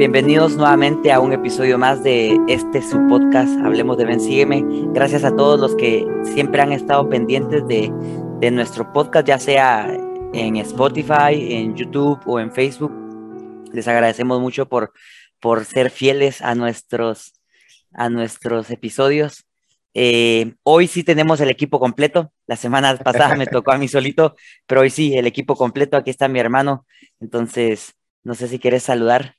Bienvenidos nuevamente a un episodio más de este su podcast, Hablemos de Ben Sígueme. Gracias a todos los que siempre han estado pendientes de, de nuestro podcast, ya sea en Spotify, en YouTube o en Facebook. Les agradecemos mucho por, por ser fieles a nuestros, a nuestros episodios. Eh, hoy sí tenemos el equipo completo. La semana pasada me tocó a mí solito, pero hoy sí, el equipo completo. Aquí está mi hermano. Entonces, no sé si quieres saludar.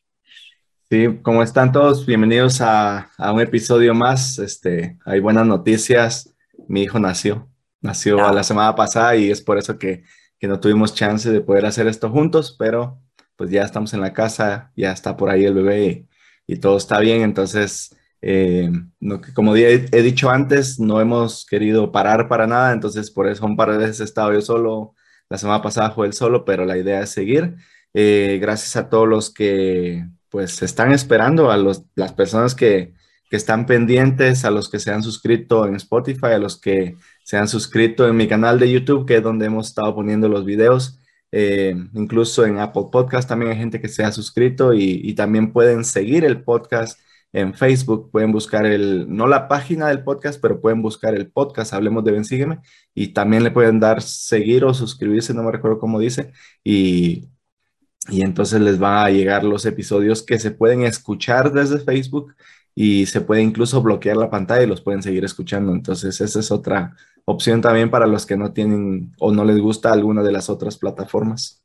Sí, ¿cómo están todos? Bienvenidos a, a, un episodio más. Este, hay buenas noticias. Mi hijo nació, nació ah. la semana pasada y es por eso que, que, no tuvimos chance de poder hacer esto juntos, pero pues ya estamos en la casa, ya está por ahí el bebé y, y todo está bien. Entonces, eh, no, como he, he, dicho antes, no hemos querido parar para nada, entonces por eso un par de veces he estado yo solo. La semana pasada fue él solo, pero la idea es seguir. Eh, gracias a todos los que pues están esperando a los, las personas que, que, están pendientes, a los que se han suscrito en Spotify, a los que se han suscrito en mi canal de YouTube, que es donde hemos estado poniendo los videos. Eh, incluso en Apple Podcast también hay gente que se ha suscrito y, también pueden seguir el podcast en Facebook. Pueden buscar el, no la página del podcast, pero pueden buscar el podcast, Hablemos de Ben Sígueme, y también le pueden dar seguir o suscribirse, no me recuerdo cómo dice, y y entonces les van a llegar los episodios que se pueden escuchar desde Facebook y se puede incluso bloquear la pantalla y los pueden seguir escuchando. Entonces esa es otra opción también para los que no tienen o no les gusta alguna de las otras plataformas.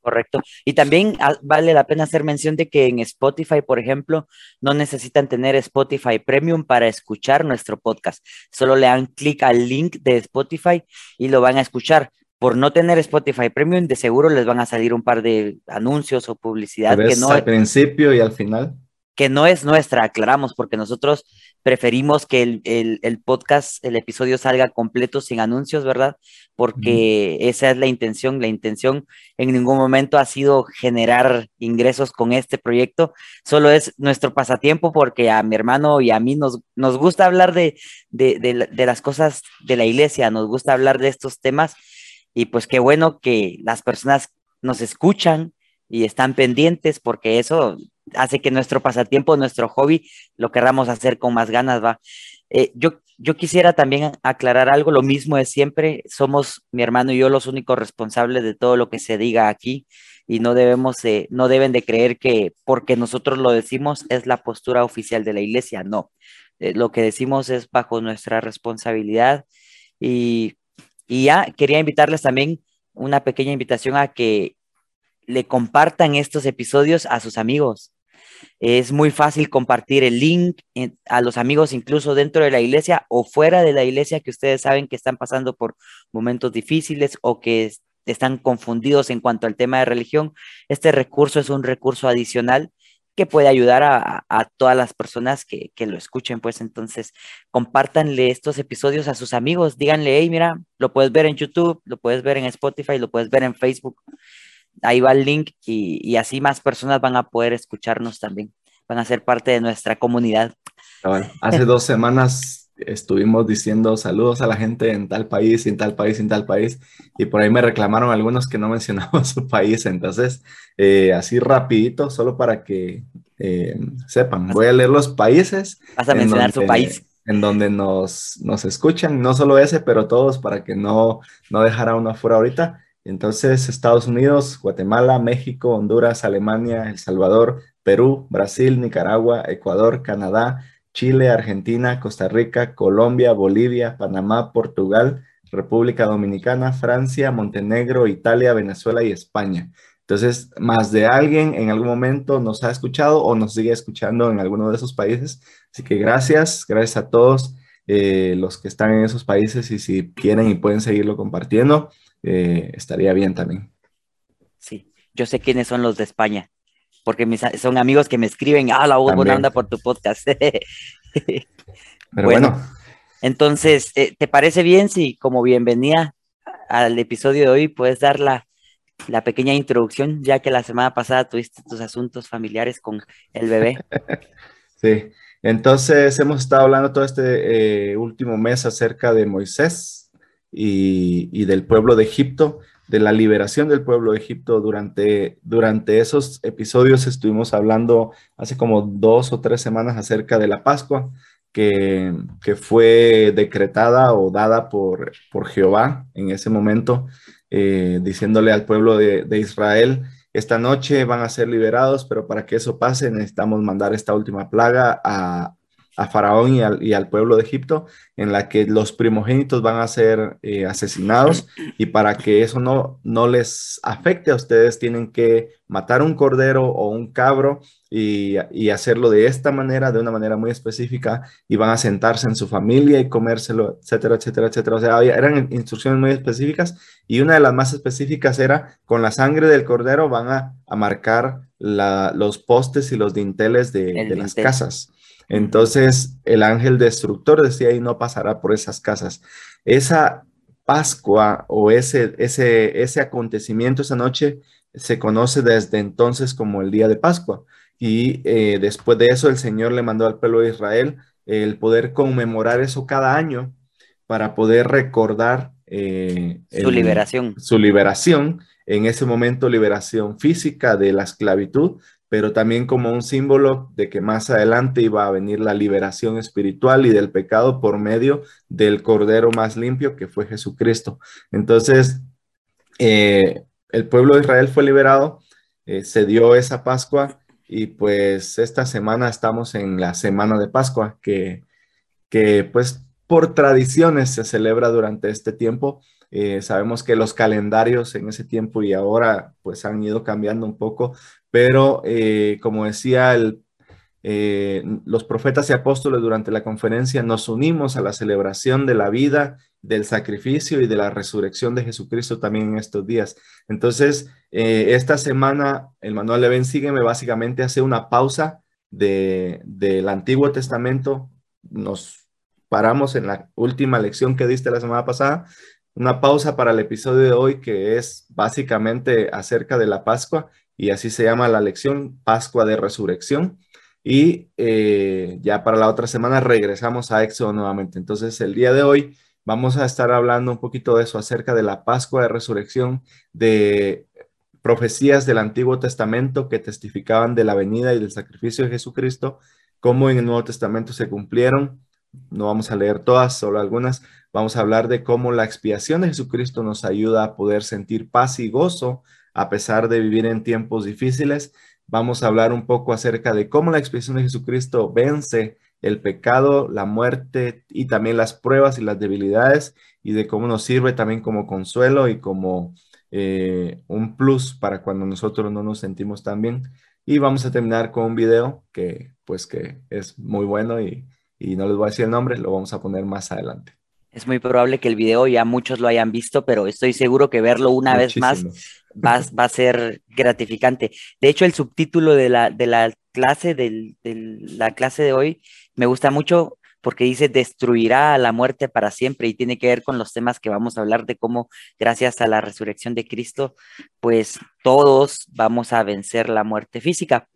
Correcto. Y también ah, vale la pena hacer mención de que en Spotify, por ejemplo, no necesitan tener Spotify Premium para escuchar nuestro podcast. Solo le dan clic al link de Spotify y lo van a escuchar por no tener Spotify Premium, de seguro les van a salir un par de anuncios o publicidad que no al principio y al final. Que no es nuestra, aclaramos, porque nosotros preferimos que el, el, podcast, el episodio salga completo sin anuncios, ¿verdad? Porque esa es la intención. La intención en ningún momento ha sido generar ingresos con este proyecto, solo es nuestro pasatiempo porque a mi hermano y a mí nos, nos gusta hablar de, de, de las cosas de la iglesia, nos gusta hablar de estos temas y pues qué bueno que las personas nos escuchan y están pendientes porque eso hace que nuestro pasatiempo, nuestro hobby, lo querramos hacer con más ganas, va. Eh, yo, yo quisiera también aclarar algo, lo mismo de siempre, somos mi hermano y yo los únicos responsables de todo lo que se diga aquí y no debemos, no deben de creer que porque nosotros lo decimos es la postura oficial de la iglesia, no. Eh, lo que decimos es bajo nuestra responsabilidad y y ya quería invitarles también una pequeña invitación a que le compartan estos episodios a sus amigos. Es muy fácil compartir el link a los amigos incluso dentro de la iglesia o fuera de la iglesia que ustedes saben que están pasando por momentos difíciles o que están confundidos en cuanto al tema de religión. Este recurso es un recurso adicional que puede ayudar a, todas las personas que, lo escuchen, pues entonces compártanle estos episodios a sus amigos, díganle, hey, mira, lo puedes ver en YouTube, lo puedes ver en Spotify, lo puedes ver en Facebook, ahí va el link y, y así más personas van a poder escucharnos también, van a ser parte de nuestra comunidad. hace dos semanas estuvimos diciendo saludos a la gente en tal país, en tal país, en tal país, y por ahí me reclamaron algunos que no mencionaban su país, entonces, eh, así rapidito, solo para que eh, sepan, voy a leer los países. Vas a mencionar su país. En donde nos, nos escuchan, no solo ese, pero todos, para que no, no dejara uno afuera ahorita. Entonces, Estados Unidos, Guatemala, México, Honduras, Alemania, El Salvador, Perú, Brasil, Nicaragua, Ecuador, Canadá, Chile, Argentina, Costa Rica, Colombia, Bolivia, Panamá, Portugal, República Dominicana, Francia, Montenegro, Italia, Venezuela y España. Entonces, más de alguien en algún momento nos ha escuchado o nos sigue escuchando en alguno de esos países. Así que gracias, gracias a todos eh, los que están en esos países y si quieren y pueden seguirlo compartiendo, eh, estaría bien también. Sí, yo sé quiénes son los de España porque son amigos que me escriben, ah, la voz buena onda por tu podcast. Pero bueno, Entonces, eh, ¿te parece bien si como bienvenida al episodio de hoy puedes dar la, la, pequeña introducción, ya que la semana pasada tuviste tus asuntos familiares con el bebé? sí, entonces hemos estado hablando todo este eh, último mes acerca de Moisés y, y del pueblo de Egipto de la liberación del pueblo de Egipto. Durante, durante esos episodios estuvimos hablando hace como dos o tres semanas acerca de la Pascua, que, fue decretada o dada por, por Jehová en ese momento, eh, diciéndole al pueblo de, de Israel, esta noche van a ser liberados, pero para que eso pase necesitamos mandar esta última plaga a, a Faraón y al, y al, pueblo de Egipto, en la que los primogénitos van a ser eh, asesinados y para que eso no, no les afecte a ustedes, tienen que matar un cordero o un cabro y, y, hacerlo de esta manera, de una manera muy específica, y van a sentarse en su familia y comérselo, etcétera, etcétera, etcétera. O sea, eran instrucciones muy específicas y una de las más específicas era con la sangre del cordero van a, a marcar la, los postes y los dinteles de, de las casas. Entonces el ángel destructor decía, y no pasará por esas casas. Esa Pascua o ese, ese, ese acontecimiento esa noche se conoce desde entonces como el día de Pascua. Y eh, después de eso el Señor le mandó al pueblo de Israel el poder conmemorar eso cada año para poder recordar eh, su liberación. Su liberación, en ese momento liberación física de la esclavitud, pero también como un símbolo de que más adelante iba a venir la liberación espiritual y del pecado por medio del Cordero más limpio que fue Jesucristo. Entonces, eh, el pueblo de Israel fue liberado, eh, se dio esa Pascua y pues esta semana estamos en la semana de Pascua que, que pues por tradiciones se celebra durante este tiempo. Eh, sabemos que los calendarios en ese tiempo y ahora pues han ido cambiando un poco, pero eh, como decía el, eh, los profetas y apóstoles durante la conferencia, nos unimos a la celebración de la vida, del sacrificio y de la resurrección de Jesucristo también en estos días. Entonces, eh, esta semana el manual de Ben Sígueme básicamente hace una pausa de, del Antiguo Testamento. Nos paramos en la última lección que diste la semana pasada, una pausa para el episodio de hoy que es básicamente acerca de la Pascua y así se llama la lección, Pascua de Resurrección. Y eh, ya para la otra semana regresamos a Éxodo nuevamente. Entonces, el día de hoy vamos a estar hablando un poquito de eso, acerca de la Pascua de Resurrección, de profecías del Antiguo Testamento que testificaban de la venida y del sacrificio de Jesucristo, cómo en el Nuevo Testamento se cumplieron. No vamos a leer todas, solo algunas. Vamos a hablar de cómo la expiación de Jesucristo nos ayuda a poder sentir paz y gozo a pesar de vivir en tiempos difíciles. Vamos a hablar un poco acerca de cómo la expiación de Jesucristo vence el pecado, la muerte y también las pruebas y las debilidades y de cómo nos sirve también como consuelo y como eh, un plus para cuando nosotros no nos sentimos tan bien. Y vamos a terminar con un video que pues que es muy bueno y, y no les voy a decir el nombre, lo vamos a poner más adelante. Es muy probable que el video ya muchos lo hayan visto, pero estoy seguro que verlo una vez más va, va, a ser gratificante. De hecho, el subtítulo de la, de la clase de la clase de hoy me gusta mucho porque dice destruirá a la muerte para siempre y tiene que ver con los temas que vamos a hablar de cómo gracias a la resurrección de Cristo, pues todos vamos a vencer la muerte física.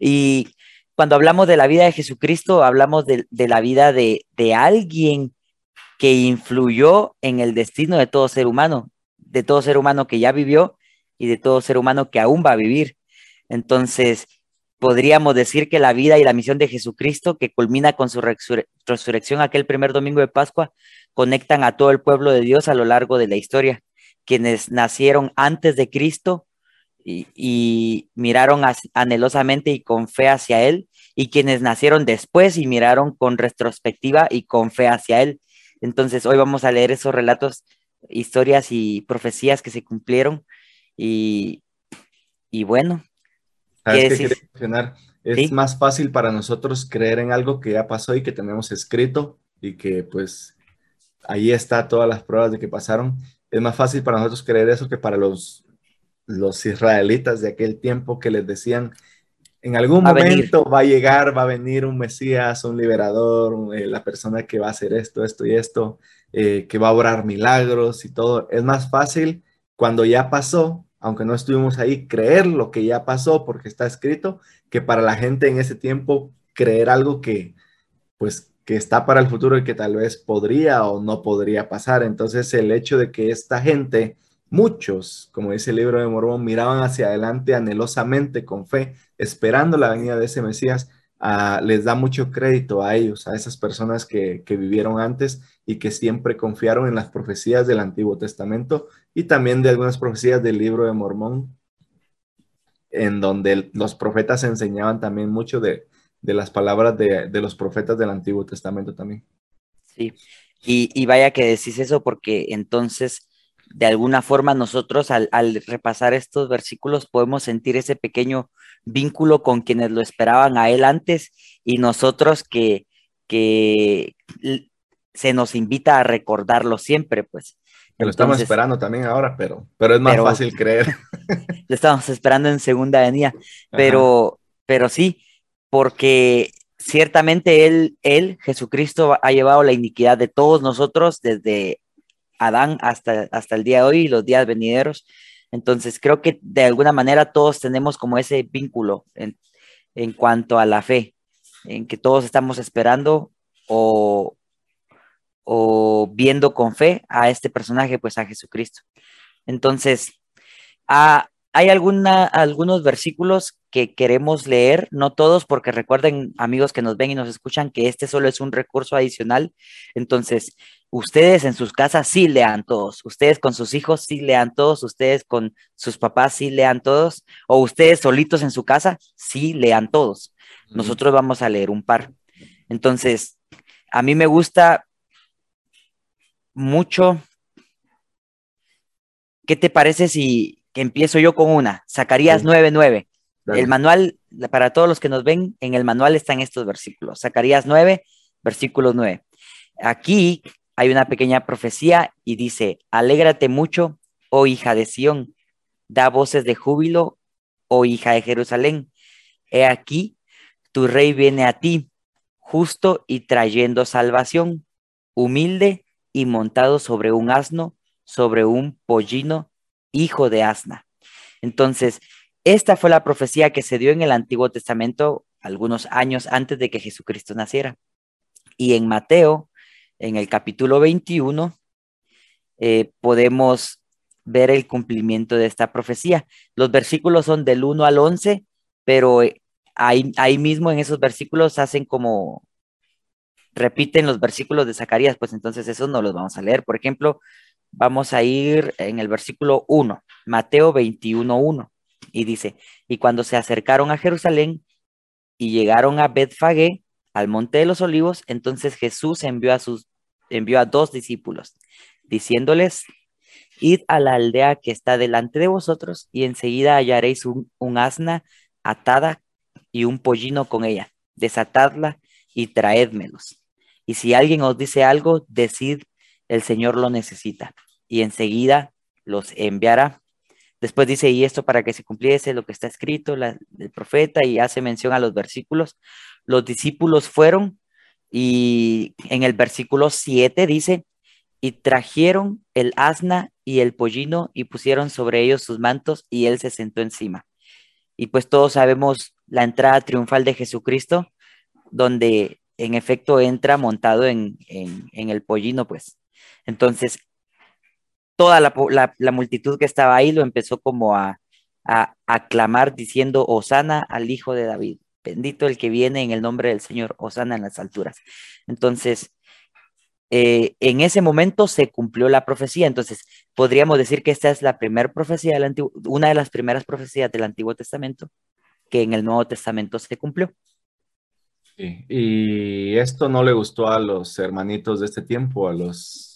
Y cuando hablamos de la vida de Jesucristo, hablamos de, la vida de, de alguien que influyó en el destino de todo ser humano, de todo ser humano que ya vivió y de todo ser humano que aún va a vivir. Entonces, podríamos decir que la vida y la misión de Jesucristo, que culmina con su resurrección aquel primer domingo de Pascua, conectan a todo el pueblo de Dios a lo largo de la historia. Quienes nacieron antes de Cristo y, y miraron anhelosamente y con fe hacia Él, y quienes nacieron después y miraron con retrospectiva y con fe hacia Él. Entonces, hoy vamos a leer esos relatos, historias y profecías que se cumplieron. Y, y bueno, Es más fácil para nosotros creer en algo que ya pasó y que tenemos escrito y que pues ahí está todas las pruebas de que pasaron. Es más fácil para nosotros creer eso que para los, los israelitas de aquel tiempo que les decían, en algún momento va a llegar, va a venir un Mesías, un liberador, eh, la persona que va a hacer esto, esto y esto, eh, que va a obrar milagros y todo. Es más fácil cuando ya pasó, aunque no estuvimos ahí, creer lo que ya pasó porque está escrito, que para la gente en ese tiempo creer algo que, pues, que está para el futuro y que tal vez podría o no podría pasar. Entonces, el hecho de que esta gente muchos, como dice el libro de Mormón, miraban hacia adelante anhelosamente, con fe, esperando la venida de ese Mesías, ah, les da mucho crédito a ellos, a esas personas que, que, vivieron antes y que siempre confiaron en las profecías del Antiguo Testamento y también de algunas profecías del libro de Mormón, en donde los profetas enseñaban también mucho de, de las palabras de, de, los profetas del Antiguo Testamento también. Sí, y, y, vaya que decís eso porque entonces, de alguna forma, nosotros al, al, repasar estos versículos podemos sentir ese pequeño vínculo con quienes lo esperaban a él antes y nosotros que, que se nos invita a recordarlo siempre, pues. lo estamos esperando también ahora, pero, pero es más pero, fácil creer. Lo estamos esperando en segunda venida, pero, pero sí, porque ciertamente él, él, Jesucristo, ha llevado la iniquidad de todos nosotros desde Adán hasta, hasta el día de hoy y los días venideros. Entonces, creo que de alguna manera todos tenemos como ese vínculo en, en cuanto a la fe, en que todos estamos esperando o, o viendo con fe a este personaje, pues a Jesucristo. Entonces, a, hay alguna, algunos versículos que queremos leer, no todos, porque recuerden, amigos que nos ven y nos escuchan, que este solo es un recurso adicional. Entonces, ustedes en sus casas sí lean todos, ustedes con sus hijos sí lean todos, ustedes con sus papás sí lean todos, o ustedes solitos en su casa sí lean todos. Nosotros vamos a leer un par. Entonces, a mí me gusta mucho. ¿Qué te parece si que empiezo yo con una, Zacarías sí. 9:9. El manual, para todos los que nos ven, en el manual están estos versículos. Zacarías 9, versículo 9. Aquí hay una pequeña profecía y dice, alégrate mucho, oh hija de Sión, da voces de júbilo, oh hija de Jerusalén. He aquí, tu rey viene a ti, justo y trayendo salvación, humilde y montado sobre un asno, sobre un pollino hijo de Asna. Entonces, esta fue la profecía que se dio en el Antiguo Testamento algunos años antes de que Jesucristo naciera. Y en Mateo, en el capítulo 21, eh, podemos ver el cumplimiento de esta profecía. Los versículos son del 1 al 11, pero eh, ahí, ahí mismo en esos versículos hacen como, repiten los versículos de Zacarías, pues entonces esos no los vamos a leer. Por ejemplo, Vamos a ir en el versículo 1, Mateo 21, 1, y dice, y cuando se acercaron a Jerusalén y llegaron a Betfagé, al monte de los olivos, entonces Jesús envió a sus envió a dos discípulos, diciéndoles, id a la aldea que está delante de vosotros y enseguida hallaréis un, un asna atada y un pollino con ella, desatadla y traédmelos. Y si alguien os dice algo, decid, el Señor lo necesita y enseguida los enviará. Después dice, y esto para que se cumpliese lo que está escrito la, el profeta y hace mención a los versículos. Los discípulos fueron y en el versículo 7 dice, y trajeron el asna y el pollino y pusieron sobre ellos sus mantos y él se sentó encima. Y pues todos sabemos la entrada triunfal de Jesucristo, donde en efecto entra montado en, en, el pollino, pues. Entonces, toda la, la, la, multitud que estaba ahí lo empezó como a, a, a diciendo, Osana al Hijo de David, bendito el que viene en el nombre del Señor, Osana en las alturas. Entonces, eh, en ese momento se cumplió la profecía. Entonces, podríamos decir que esta es la primera profecía del Antiguo, una de las primeras profecías del Antiguo Testamento que en el Nuevo Testamento se cumplió. Sí, y esto no le gustó a los hermanitos de este tiempo, a los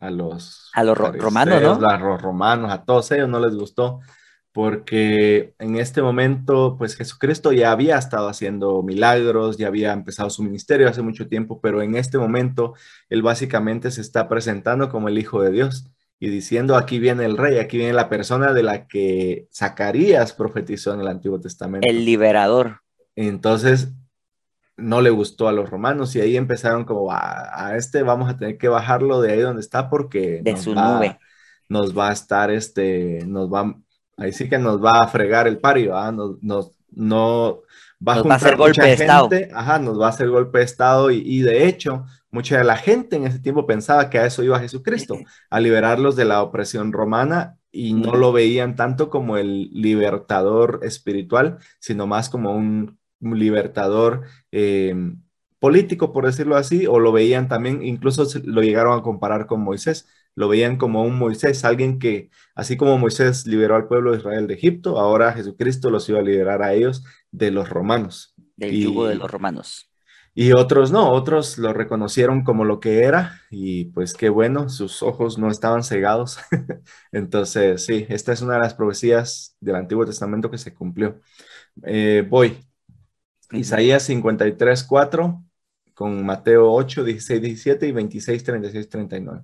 a los, a los romanos, ¿no? A los romanos, a todos ellos no les gustó, porque en este momento, pues Jesucristo ya había estado haciendo milagros, ya había empezado su ministerio hace mucho tiempo, pero en este momento él básicamente se está presentando como el Hijo de Dios y diciendo, aquí viene el rey, aquí viene la persona de la que Zacarías profetizó en el Antiguo Testamento. El liberador. Entonces, no le gustó a los romanos y ahí empezaron como a, a, este vamos a tener que bajarlo de ahí donde está porque de su va, nube nos va a estar este nos va ahí sí que nos va a fregar el pario ¿ah? nos, nos, no va nos a, va a hacer golpe de estado ajá nos va a hacer golpe de estado y, y, de hecho mucha de la gente en ese tiempo pensaba que a eso iba Jesucristo a liberarlos de la opresión romana y no lo veían tanto como el libertador espiritual, sino más como un, libertador eh, político, por decirlo así, o lo veían también, incluso lo llegaron a comparar con Moisés, lo veían como un Moisés, alguien que, así como Moisés liberó al pueblo de Israel de Egipto, ahora Jesucristo los iba a liberar a ellos de los romanos. Del yugo de los romanos. Y otros no, otros lo reconocieron como lo que era y pues qué bueno, sus ojos no estaban cegados. Entonces, sí, esta es una de las profecías del Antiguo Testamento que se cumplió. Eh, voy. Isaías 53, 4 con Mateo 8, 16, 17 y 26, 36, 39.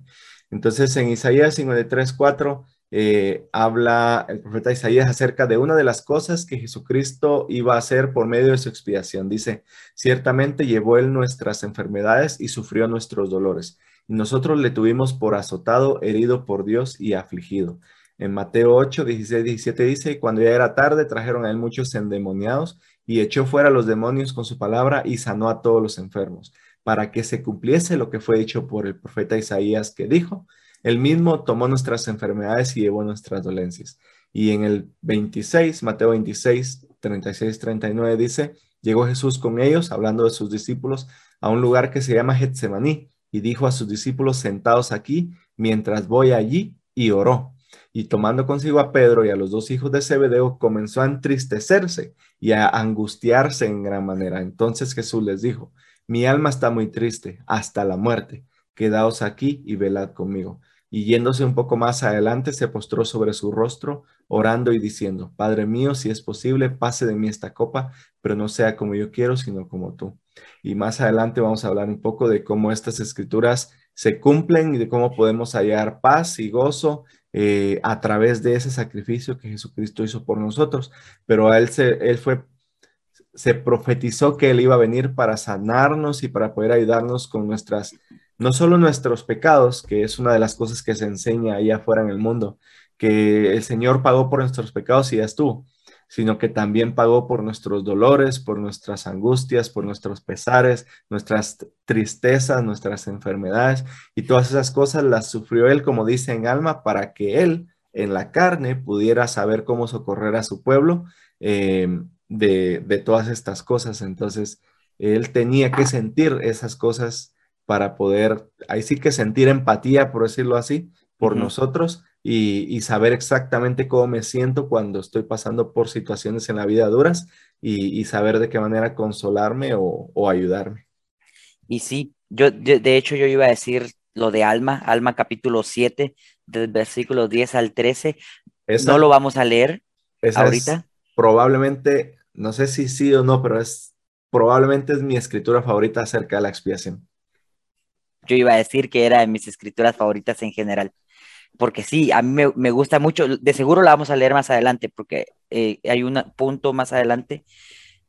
Entonces, en Isaías 53, 4 eh, habla el profeta Isaías acerca de una de las cosas que Jesucristo iba a hacer por medio de su expiación. Dice, ciertamente llevó él nuestras enfermedades y sufrió nuestros dolores. Y nosotros le tuvimos por azotado, herido por Dios y afligido. En Mateo 8, 16, 17 dice, cuando ya era tarde, trajeron a él muchos endemoniados y echó fuera los demonios con su palabra y sanó a todos los enfermos, para que se cumpliese lo que fue dicho por el profeta Isaías que dijo, él mismo tomó nuestras enfermedades y llevó nuestras dolencias. Y en el 26, Mateo 26, 36, 39 dice, llegó Jesús con ellos, hablando de sus discípulos, a un lugar que se llama Getsemaní, y dijo a sus discípulos, sentados aquí, mientras voy allí, y oró. Y tomando consigo a Pedro y a los dos hijos de Zebedeo, comenzó a entristecerse y a angustiarse en gran manera. Entonces Jesús les dijo, mi alma está muy triste hasta la muerte, quedaos aquí y velad conmigo y yéndose un poco más adelante se postró sobre su rostro, orando y diciendo, Padre mío, si es posible, pase de mí esta copa, pero no sea como yo quiero, sino como tú. Y más adelante vamos a hablar un poco de cómo estas escrituras se cumplen y de cómo podemos hallar paz y gozo eh, a través de ese sacrificio que Jesucristo hizo por nosotros. Pero a él, se, él fue se profetizó que Él iba a venir para sanarnos y para poder ayudarnos con nuestras no solo nuestros pecados, que es una de las cosas que se enseña allá afuera en el mundo, que el Señor pagó por nuestros pecados y ya estuvo, sino que también pagó por nuestros dolores, por nuestras angustias, por nuestros pesares, nuestras tristezas, nuestras enfermedades y todas esas cosas las sufrió Él, como dice en alma, para que Él en la carne pudiera saber cómo socorrer a su pueblo eh, de, de todas estas cosas. Entonces, Él tenía que sentir esas cosas para poder, ahí sí que sentir empatía, por decirlo así, por nosotros y, saber exactamente cómo me siento cuando estoy pasando por situaciones en la vida duras y, saber de qué manera consolarme o, ayudarme. Y sí, yo, de hecho yo iba a decir lo de Alma, Alma capítulo 7, del versículo 10 al 13. no lo vamos a leer ahorita. probablemente, no sé si sí o no, pero es probablemente es mi escritura favorita acerca de la expiación yo iba a decir que era de mis escrituras favoritas en general. Porque sí, a mí me, gusta mucho, de seguro la vamos a leer más adelante, porque eh, hay un punto más adelante,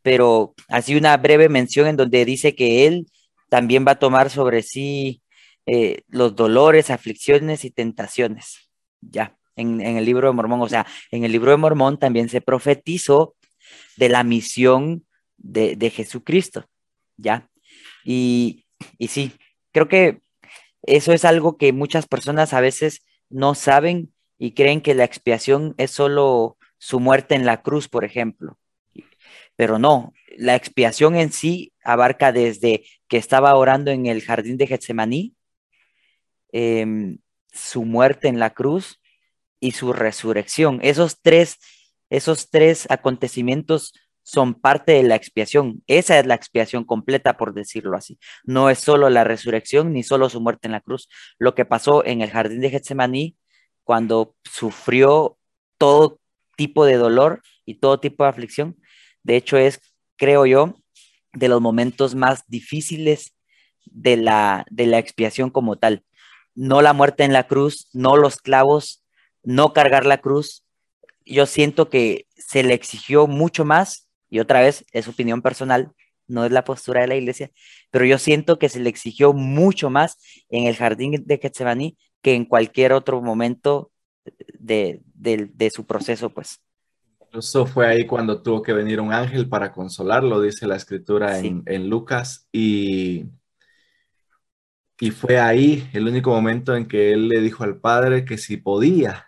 pero así una breve mención en donde dice que él también va a tomar sobre sí eh, los dolores, aflicciones y tentaciones. Ya, en, el libro de Mormón, o sea, en el libro de Mormón también se profetizó de la misión de, de Jesucristo. Ya, y, y sí, Creo que eso es algo que muchas personas a veces no saben y creen que la expiación es solo su muerte en la cruz, por ejemplo. Pero no, la expiación en sí abarca desde que estaba orando en el jardín de Getsemaní, em, su muerte en la cruz y su resurrección. Esos tres, esos tres acontecimientos son parte de la expiación. Esa es la expiación completa, por decirlo así. No es solo la resurrección ni solo su muerte en la cruz. Lo que pasó en el jardín de Getsemaní, cuando sufrió todo tipo de dolor y todo tipo de aflicción, de hecho es, creo yo, de los momentos más difíciles de la, de la expiación como tal. No la muerte en la cruz, no los clavos, no cargar la cruz. Yo siento que se le exigió mucho más y otra vez es opinión personal, no es la postura de la iglesia, pero yo siento que se le exigió mucho más en el jardín de Getsemaní que en cualquier otro momento de, su proceso, pues. Incluso fue ahí cuando tuvo que venir un ángel para consolarlo, dice la escritura en, en Lucas, y, y fue ahí el único momento en que él le dijo al padre que si podía,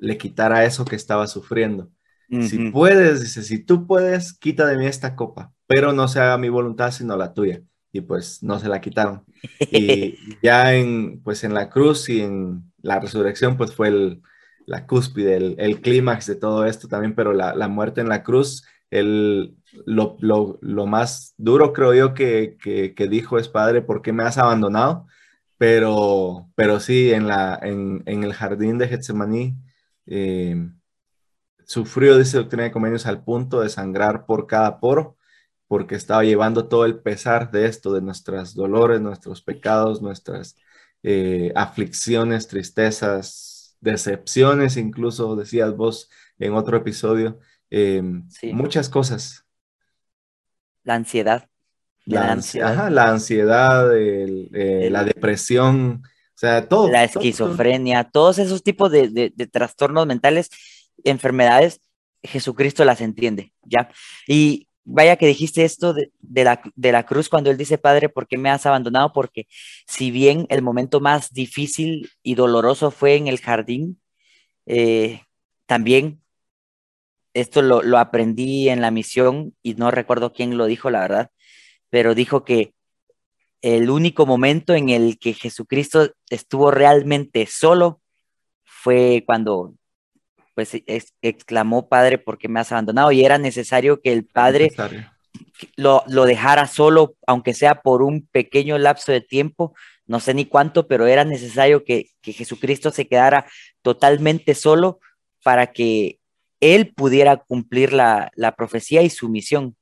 le quitara eso que estaba sufriendo. Si puedes, dice, si tú puedes, quita de mí esta copa, pero no se haga mi voluntad sino la tuya. Y pues no se la quitaron. Y ya en, pues en la cruz y en la resurrección, pues fue el, la cúspide, el, clímax de todo esto también, pero la, la muerte en la cruz, el, lo, lo, lo, más duro creo yo que, que, que, dijo es, Padre, ¿por qué me has abandonado? Pero, pero sí, en, la, en, en el jardín de Getsemaní, eh, sufrió, dice Doctrina de Convenios, al punto de sangrar por cada poro, porque estaba llevando todo el pesar de esto, de nuestros dolores, nuestros pecados, nuestras eh, aflicciones, tristezas, decepciones, incluso decías vos en otro episodio, em, muchas cosas. La ansiedad. La, ansiedad, la ansiedad eh, la depresión, sea, todo. La esquizofrenia, todos esos tipos de, de trastornos mentales enfermedades, Jesucristo las entiende, ¿ya? Y vaya que dijiste esto de, la, de, la, cruz cuando él dice, Padre, ¿por qué me has abandonado? Porque si bien el momento más difícil y doloroso fue en el jardín, eh, también esto lo, lo, aprendí en la misión y no recuerdo quién lo dijo, la verdad, pero dijo que el único momento en el que Jesucristo estuvo realmente solo fue cuando pues exclamó, Padre, ¿por qué me has abandonado? Y era necesario que el Padre lo, lo, dejara solo, aunque sea por un pequeño lapso de tiempo, no sé ni cuánto, pero era necesario que, que Jesucristo se quedara totalmente solo para que Él pudiera cumplir la, la profecía y su misión.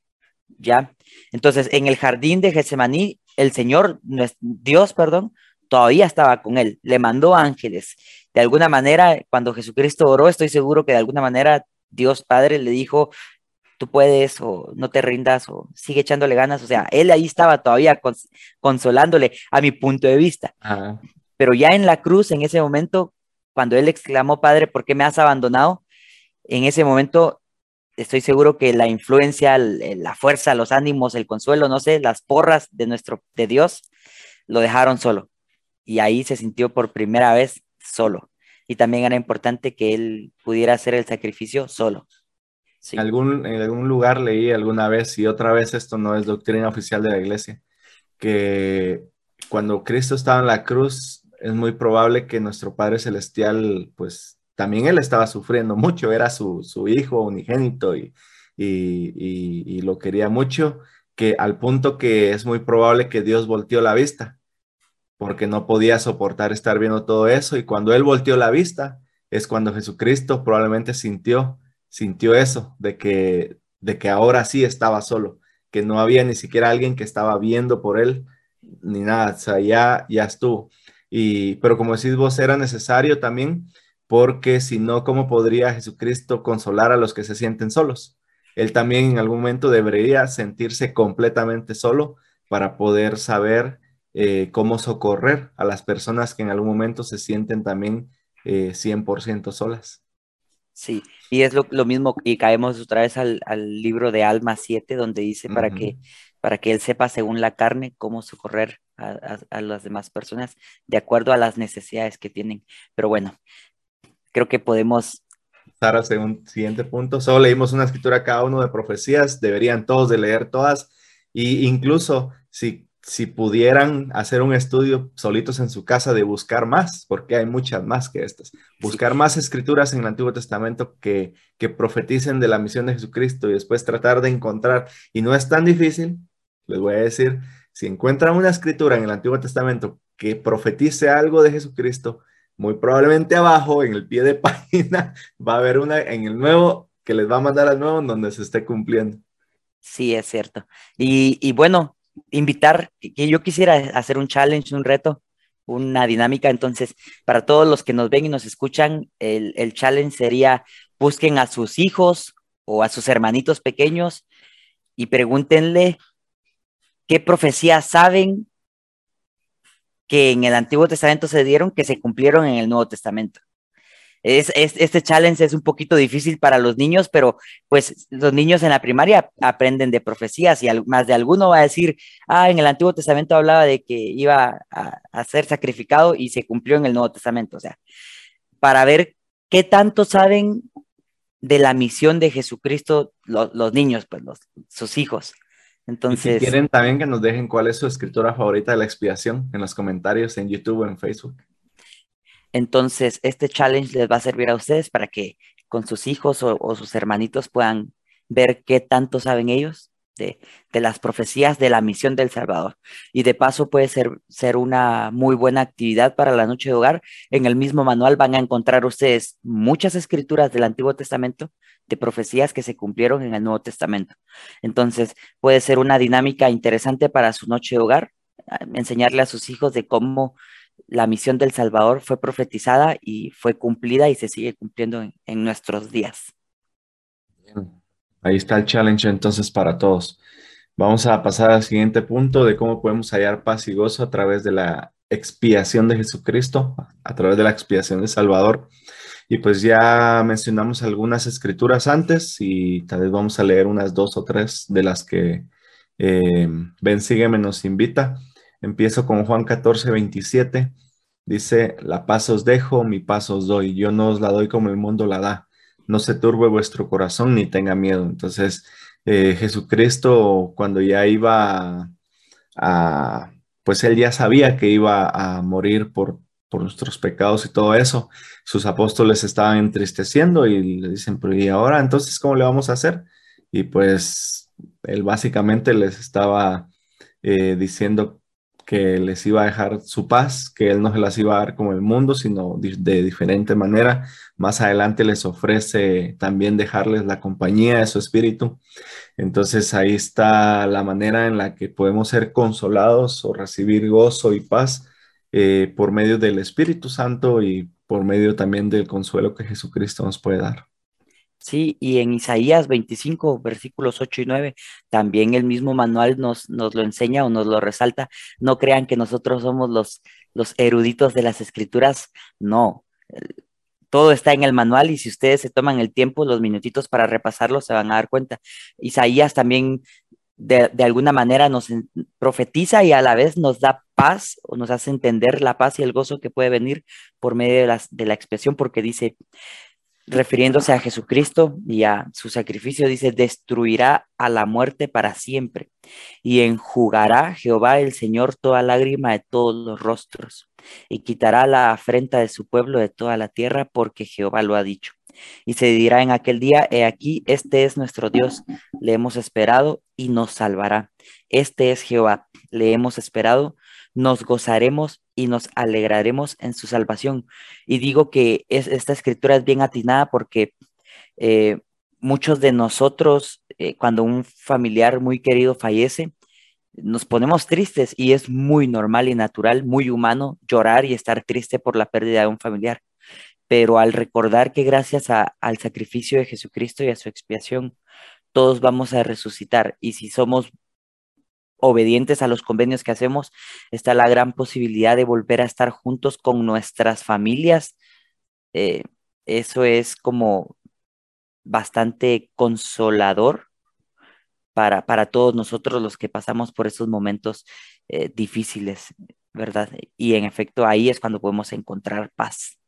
¿Ya? Entonces, en el jardín de Getsemaní, el Señor, Dios, perdón, todavía estaba con él, le mandó ángeles. De alguna manera, cuando Jesucristo oró, estoy seguro que de alguna manera Dios Padre le dijo, tú puedes o no te rindas o sigue echándole ganas. O sea, él ahí estaba todavía consolándole a mi punto de vista. Pero ya en la cruz, en ese momento, cuando él exclamó, Padre, ¿por qué me has abandonado? En ese momento estoy seguro que la influencia, la fuerza, los ánimos, el consuelo, no sé, las porras de nuestro de Dios lo dejaron solo y ahí se sintió por primera vez solo. Y también era importante que él pudiera hacer el sacrificio solo. En, algún, en algún lugar leí alguna vez, y otra vez esto no es doctrina oficial de la iglesia, que cuando Cristo estaba en la cruz, es muy probable que nuestro Padre Celestial, pues también él estaba sufriendo mucho, era su, su hijo unigénito y, y, lo quería mucho, que al punto que es muy probable que Dios volteó la vista porque no podía soportar estar viendo todo eso y cuando él volteó la vista es cuando Jesucristo probablemente sintió sintió eso de que de que ahora sí estaba solo, que no había ni siquiera alguien que estaba viendo por él ni nada, o sea, ya ya estuvo. Y pero como decís vos era necesario también porque si no cómo podría Jesucristo consolar a los que se sienten solos? Él también en algún momento debería sentirse completamente solo para poder saber eh, cómo socorrer a las personas que en algún momento se sienten también 100% eh, solas. Sí, y es lo, mismo, y caemos otra vez al, libro de Alma 7, donde dice para, que, para que él sepa según la carne cómo socorrer a, las demás personas de acuerdo a las necesidades que tienen. Pero bueno, creo que podemos pasar a un siguiente punto. Solo leímos una escritura cada uno de profecías, deberían todos de leer todas, y incluso si si pudieran hacer un estudio solitos en su casa de buscar más, porque hay muchas más que estas, buscar más escrituras en el Antiguo Testamento que, que profeticen de la misión de Jesucristo y después tratar de encontrar, y no es tan difícil, les voy a decir, si encuentran una escritura en el Antiguo Testamento que profetice algo de Jesucristo, muy probablemente abajo, en el pie de página, va a haber una en el nuevo que les va a mandar al nuevo donde se esté cumpliendo. Sí, es cierto. Y, y bueno, invitar, que yo quisiera hacer un challenge, un reto, una dinámica. Entonces, para todos los que nos ven y nos escuchan, el, el challenge sería busquen a sus hijos o a sus hermanitos pequeños y pregúntenle qué profecías saben que en el Antiguo Testamento se dieron que se cumplieron en el Nuevo Testamento. Es, este challenge es un poquito difícil para los niños, pero pues los niños en la primaria aprenden de profecías y más de alguno va a decir, ah, en el Antiguo Testamento hablaba de que iba a, ser sacrificado y se cumplió en el Nuevo Testamento. O sea, para ver ¿qué tanto saben de la misión de Jesucristo los niños, pues sus hijos? Entonces, si quieren también que nos dejen cuál es su escritura favorita de la expiación en los comentarios en YouTube o en Facebook. Entonces, este challenge les va a servir a ustedes para que con sus hijos o, sus hermanitos puedan ver qué tanto saben ellos de, las profecías de la misión del Salvador. Y de paso puede ser, ser una muy buena actividad para la noche de hogar. En el mismo manual van a encontrar ustedes muchas escrituras del Antiguo Testamento de profecías que se cumplieron en el Nuevo Testamento. Entonces, puede ser una dinámica interesante para su noche de hogar, enseñarle a sus hijos de cómo la misión del Salvador fue profetizada y fue cumplida y se sigue cumpliendo en, nuestros días. Ahí está el challenge entonces para todos. Vamos a pasar al siguiente punto de cómo podemos hallar paz y gozo a través de la expiación de Jesucristo, a través de la expiación de Salvador. Y pues ya mencionamos algunas escrituras antes y tal vez vamos a leer unas dos o tres de las que eh, Ben Sígueme nos invita. Empiezo con Juan 14, 27. Dice, la paz os dejo, mi paz os doy. Yo no os la doy como el mundo la da. No se turbe vuestro corazón ni tenga miedo. Entonces, eh, Jesucristo, cuando ya iba a, pues él ya sabía que iba a morir por, por nuestros pecados y todo eso. Sus apóstoles estaban entristeciendo y le dicen, pero ¿y ahora entonces cómo le vamos a hacer? Y pues él básicamente les estaba eh, diciendo que les iba a dejar su paz, que él no se las iba a dar como el mundo, sino de diferente manera. Más adelante les ofrece también dejarles la compañía de su espíritu. Entonces ahí está la manera en la que podemos ser consolados o recibir gozo y paz eh, por medio del Espíritu Santo y por medio también del consuelo que Jesucristo nos puede dar. Sí, y en Isaías 25, versículos 8 y 9, también el mismo manual nos, nos lo enseña o nos lo resalta. No crean que nosotros somos los, los eruditos de las escrituras, no. Todo está en el manual y si ustedes se toman el tiempo, los minutitos para repasarlo, se van a dar cuenta. Isaías también de, alguna manera nos profetiza y a la vez nos da paz o nos hace entender la paz y el gozo que puede venir por medio de, de la expresión, porque dice, refiriéndose a Jesucristo y a su sacrificio, dice, destruirá a la muerte para siempre y enjugará Jehová el Señor toda lágrima de todos los rostros y quitará la afrenta de su pueblo de toda la tierra porque Jehová lo ha dicho. Y se dirá en aquel día, he aquí, este es nuestro Dios, le hemos esperado y nos salvará. Este es Jehová, le hemos esperado, nos gozaremos y nos alegraremos en su salvación. Y digo que esta escritura es bien atinada porque eh, muchos de nosotros, eh, cuando un familiar muy querido fallece, nos ponemos tristes y es muy normal y natural, muy humano llorar y estar triste por la pérdida de un familiar pero al recordar que gracias al sacrificio de Jesucristo y a su expiación, todos vamos a resucitar. Y si somos obedientes a los convenios que hacemos, está la gran posibilidad de volver a estar juntos con nuestras familias. Eh, eso es como bastante consolador para, para, todos nosotros los que pasamos por esos momentos eh, difíciles, ¿verdad? Y en efecto ahí es cuando podemos encontrar paz.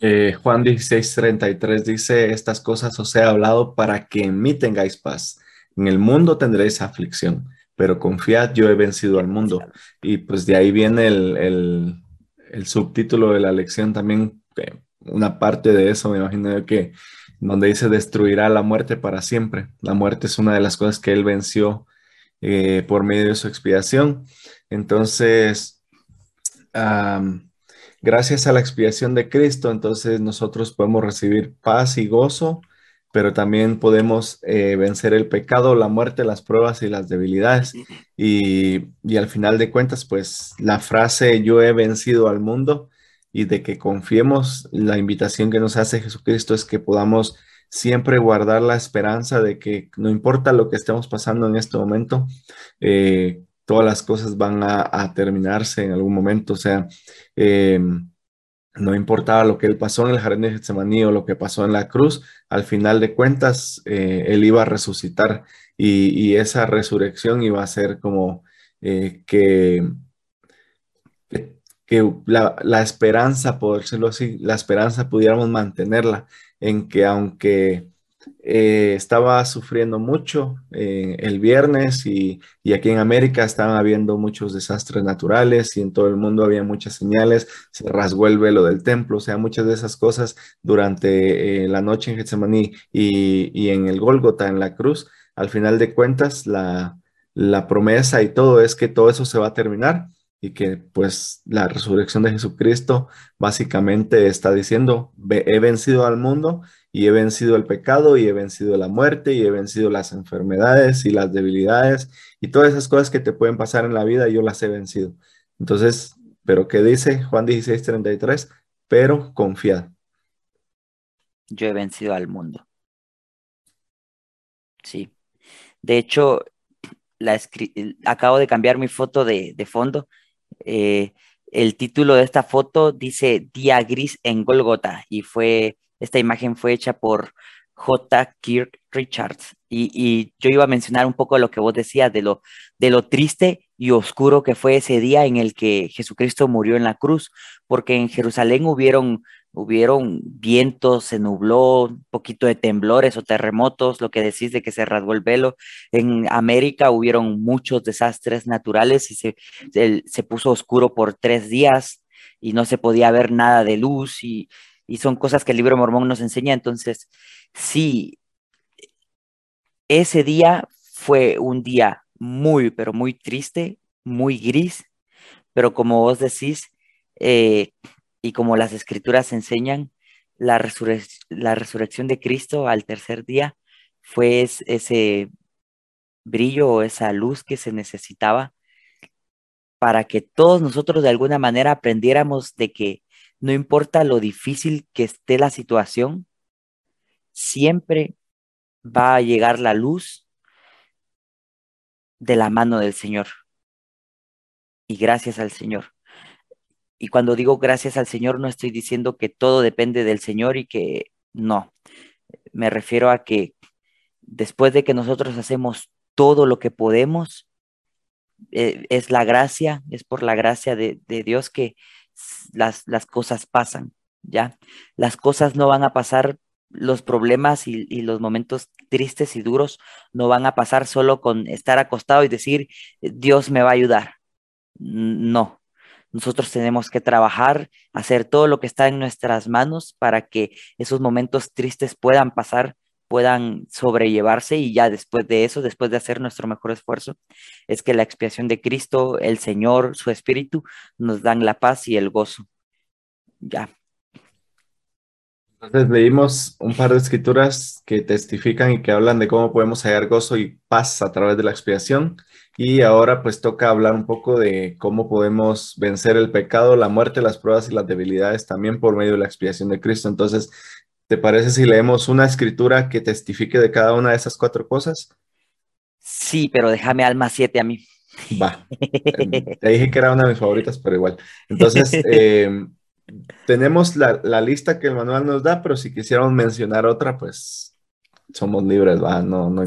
Eh, Juan 16, 33 dice, estas cosas os he hablado para que en mí tengáis paz. En el mundo tendréis aflicción, pero confiad, yo he vencido al mundo. Y pues de ahí viene el, subtítulo de la lección también, una parte de eso me imagino que, donde dice, destruirá la muerte para siempre. La muerte es una de las cosas que él venció eh, por medio de su expiación. Entonces, gracias a la expiación de Cristo, entonces nosotros podemos recibir paz y gozo, pero también podemos eh, vencer el pecado, la muerte, las pruebas y las debilidades. Y, y, al final de cuentas, pues la frase yo he vencido al mundo y de que confiemos, la invitación que nos hace Jesucristo es que podamos siempre guardar la esperanza de que no importa lo que estemos pasando en este momento, eh, todas las cosas van a, terminarse en algún momento. O sea, em, no importaba lo que él pasó en el jardín de Getsemaní o lo que pasó en la cruz, al final de cuentas, eh, él iba a resucitar y, esa resurrección iba a ser como eh, que, que la, la esperanza, por decirlo así, la esperanza pudiéramos mantenerla en que aunque eh, estaba sufriendo mucho eh, el viernes y, aquí en América estaban habiendo muchos desastres naturales y en todo el mundo había muchas señales, se rasgó el velo del templo, o sea, muchas de esas cosas durante eh, la noche en Getsemaní y, y, en el Gólgota, en la cruz, al final de cuentas, la, la promesa y todo es que todo eso se va a terminar y que pues la resurrección de Jesucristo básicamente está diciendo, he vencido al mundo y he vencido el pecado y he vencido la muerte y he vencido las enfermedades y las debilidades y todas esas cosas que te pueden pasar en la vida, yo las he vencido. Entonces, pero ¿qué dice Juan 16, 33? Pero confiad. Yo he vencido al mundo. Sí. De hecho, la acabo de cambiar mi foto de, de fondo eh, el título de esta foto dice Día Gris en Golgota y fue, esta imagen fue hecha por J. Kirk Richards. Y, yo iba a mencionar un poco lo que vos decías de lo, triste y oscuro que fue ese día en el que Jesucristo murió en la cruz, porque en Jerusalén hubieron hubieron vientos, se nubló, un poquito de temblores o terremotos, lo que decís de que se rasgó el velo. En América hubieron muchos desastres naturales y se, se, puso oscuro por tres días y no se podía ver nada de luz y, y son cosas que el libro mormón nos enseña. Entonces, sí, ese día fue un día muy, pero muy triste, muy gris, pero como vos decís, eh, y como las escrituras enseñan, la, la resurrección de Cristo al tercer día fue ese brillo o esa luz que se necesitaba para que todos nosotros de alguna manera aprendiéramos de que no importa lo difícil que esté la situación, siempre va a llegar la luz de la mano del Señor. Y gracias al Señor. Y cuando digo gracias al Señor, no estoy diciendo que todo depende del Señor y que no. Me refiero a que después de que nosotros hacemos todo lo que podemos, eh, es la gracia, es por la gracia de, Dios que las, las, cosas pasan, ¿ya? Las cosas no van a pasar, los problemas y, y, los momentos tristes y duros no van a pasar solo con estar acostado y decir, Dios me va a ayudar. No, nosotros tenemos que trabajar, hacer todo lo que está en nuestras manos para que esos momentos tristes puedan pasar, puedan sobrellevarse y ya después de eso, después de hacer nuestro mejor esfuerzo, es que la expiación de Cristo, el Señor, su Espíritu, nos dan la paz y el gozo. Ya. Entonces leímos un par de escrituras que testifican y que hablan de cómo podemos hallar gozo y paz a través de la expiación. Y ahora pues toca hablar un poco de cómo podemos vencer el pecado, la muerte, las pruebas y las debilidades también por medio de la expiación de Cristo. Entonces, ¿te parece si leemos una escritura que testifique de cada una de esas cuatro cosas? Sí, pero déjame alma siete a mí. Va. Te dije que era una de mis favoritas, pero igual. Entonces, em, tenemos la, la, lista que el manual nos da, pero si quisiéramos mencionar otra, pues somos libres, ¿va? No, no,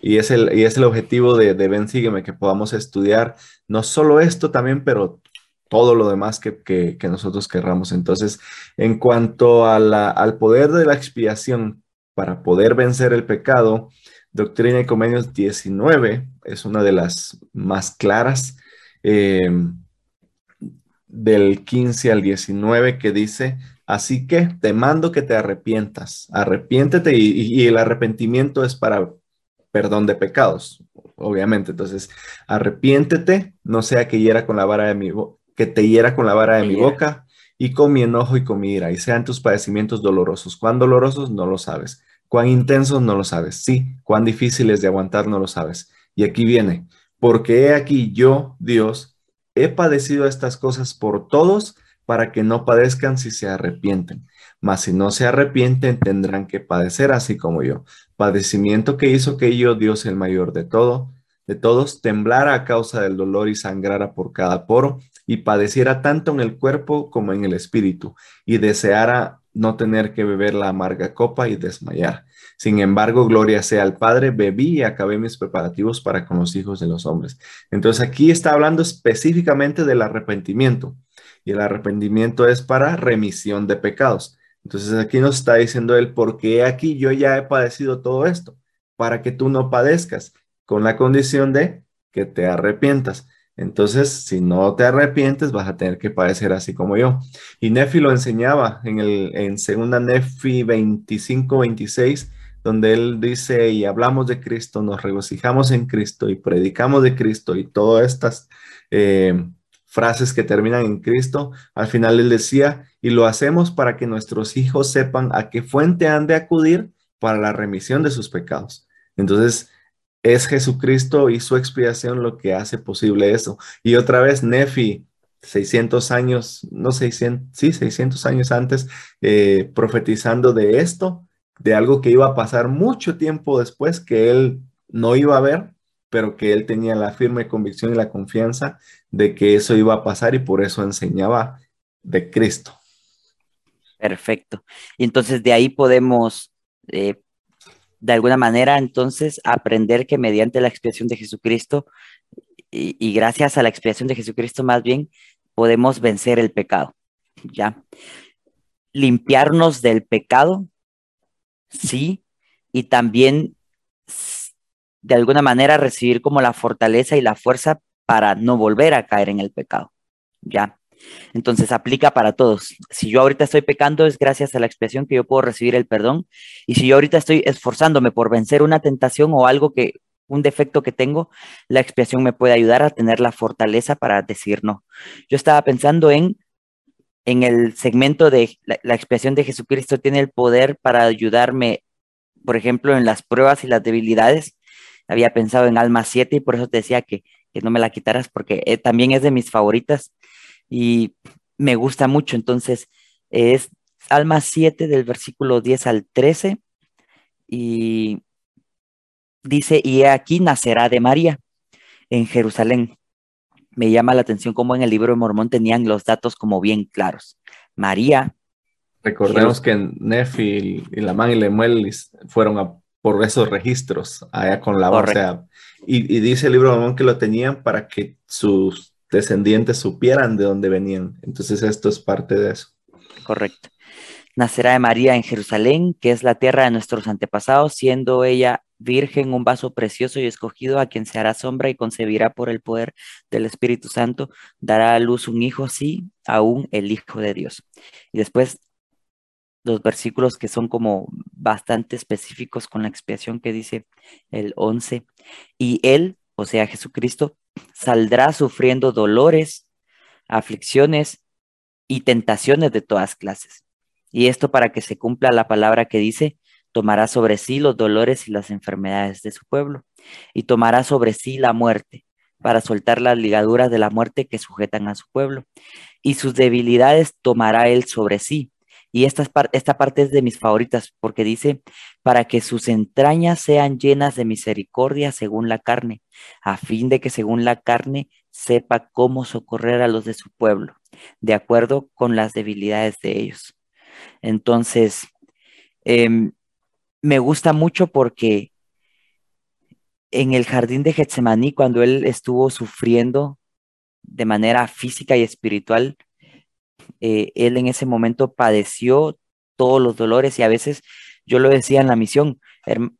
y, es el, y es el objetivo de, de Ven Sígueme, que podamos estudiar no solo esto también, pero todo lo demás que, que, nosotros querramos. Entonces, en cuanto al poder de la expiación para poder vencer el pecado, Doctrina y Convenios 19 es una de las más claras, eh, del 15 al 19, que dice, Así que te mando que te arrepientas, arrepiéntete y, el arrepentimiento es para perdón de pecados, obviamente. Entonces, arrepiéntete, no sea que hiera con la vara de mi que te hiera con la vara de mi boca y con mi enojo y con mi ira, y sean tus padecimientos dolorosos. ¿Cuán dolorosos? No lo sabes. ¿Cuán intensos? No lo sabes. Sí, cuán difíciles de aguantar? No lo sabes. Y aquí viene, porque he aquí yo, Dios, he padecido estas cosas por todos para que no padezcan si se arrepienten. Mas si no se arrepienten, tendrán que padecer así como yo. Padecimiento que hizo que yo, Dios el mayor de todo, de todos, temblara a causa del dolor y sangrara por cada poro, y padeciera tanto en el cuerpo como en el espíritu, y deseara no tener que beber la amarga copa y desmayar. Sin embargo, gloria sea al Padre, bebí y acabé mis preparativos para con los hijos de los hombres. Entonces aquí está hablando específicamente del arrepentimiento. y el arrepentimiento es para remisión de pecados. Entonces aquí nos está diciendo él, porque aquí yo ya he padecido todo esto, para que tú no padezcas, con la condición de que te arrepientas. Entonces, si no te arrepientes, vas a tener que padecer así como yo. Y Nefi lo enseñaba en, el, en segunda Nefi 25, 26, donde él dice, y hablamos de Cristo, nos regocijamos en Cristo y predicamos de Cristo y todas estas eh, frases que terminan en Cristo, al final él decía, y lo hacemos para que nuestros hijos sepan a qué fuente han de acudir para la remisión de sus pecados. Entonces, es Jesucristo y su expiación lo que hace posible eso. Y otra vez, Nefi, 600 años, no 600, sí, 600 años antes, eh, profetizando de esto, de algo que iba a pasar mucho tiempo después, que él no iba a ver, pero que él tenía la firme convicción y la confianza de que eso iba a pasar y por eso enseñaba de Cristo. Perfecto. Y entonces de ahí podemos, eh, de alguna manera, entonces, aprender que mediante la expiación de Jesucristo y, y, gracias a la expiación de Jesucristo más bien, podemos vencer el pecado. ¿Ya? Limpiarnos del pecado sí, y también de alguna manera recibir como la fortaleza y la fuerza para no volver a caer en el pecado. ¿Ya? Entonces aplica para todos. Si yo ahorita estoy pecando es gracias a la expiación que yo puedo recibir el perdón. Y si yo ahorita estoy esforzándome por vencer una tentación o algo que, un defecto que tengo, la expiación me puede ayudar a tener la fortaleza para decir no. Yo estaba pensando en en el segmento de la, expiación de Jesucristo tiene el poder para ayudarme, por ejemplo, en las pruebas y las debilidades. Había pensado en Alma 7 y por eso te decía que, no me la quitaras porque eh, también es de mis favoritas y me gusta mucho. Entonces, es Alma 7 del versículo 10 al 13 y dice, y aquí nacerá de María en Jerusalén me llama la atención cómo en el libro de Mormón tenían los datos como bien claros. María. Recordemos que Nefi y Lamán y Lemuel fueron por esos registros allá con la o sea, y, y, dice el libro de Mormón que lo tenían para que sus descendientes supieran de dónde venían. Entonces esto es parte de eso. Correcto. Nacerá de María en Jerusalén, que es la tierra de nuestros antepasados, siendo ella Virgen, un vaso precioso y escogido a quien se hará sombra y concebirá por el poder del Espíritu Santo, dará a luz un hijo, sí, aún el Hijo de Dios. Y después los versículos que son como bastante específicos con la expiación que dice el 11, y él, o sea, Jesucristo, saldrá sufriendo dolores, aflicciones y tentaciones de todas clases. Y esto para que se cumpla la palabra que dice, tomará sobre sí los dolores y las enfermedades de su pueblo, y tomará sobre sí la muerte, para soltar las ligaduras de la muerte que sujetan a su pueblo, y sus debilidades tomará él sobre sí. Y esta, esta parte es de mis favoritas porque dice, para que sus entrañas sean llenas de misericordia según la carne, a fin de que según la carne sepa cómo socorrer a los de su pueblo, de acuerdo con las debilidades de ellos. Entonces, eh, me gusta mucho porque en el jardín de Getsemaní, cuando él estuvo sufriendo de manera física y espiritual, eh, él en ese momento padeció todos los dolores y a veces yo lo decía en la misión,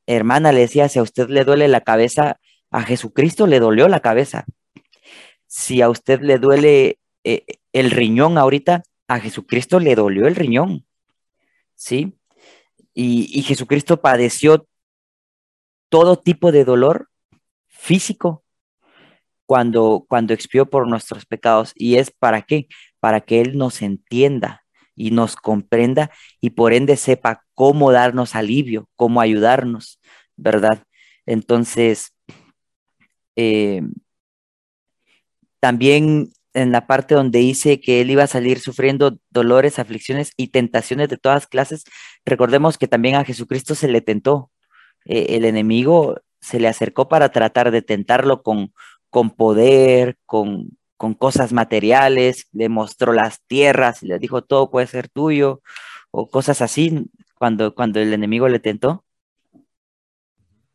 hermana, le decía, si a usted le duele la cabeza, a Jesucristo le dolió la cabeza. Si a usted le duele eh, el riñón ahorita, a Jesucristo le dolió el riñón. ¿Sí? Y, Jesucristo padeció todo tipo de dolor físico cuando, cuando expió por nuestros pecados. ¿Y es para qué? Para que Él nos entienda y nos comprenda y por ende sepa cómo darnos alivio, cómo ayudarnos, ¿verdad? Entonces, eh, también en la parte donde dice que él iba a salir sufriendo dolores, aflicciones y tentaciones de todas clases, recordemos que también a Jesucristo se le tentó. Eh, el enemigo se le acercó para tratar de tentarlo con, con poder, con, con cosas materiales, le mostró las tierras y le dijo todo puede ser tuyo, o cosas así, cuando, cuando el enemigo le tentó.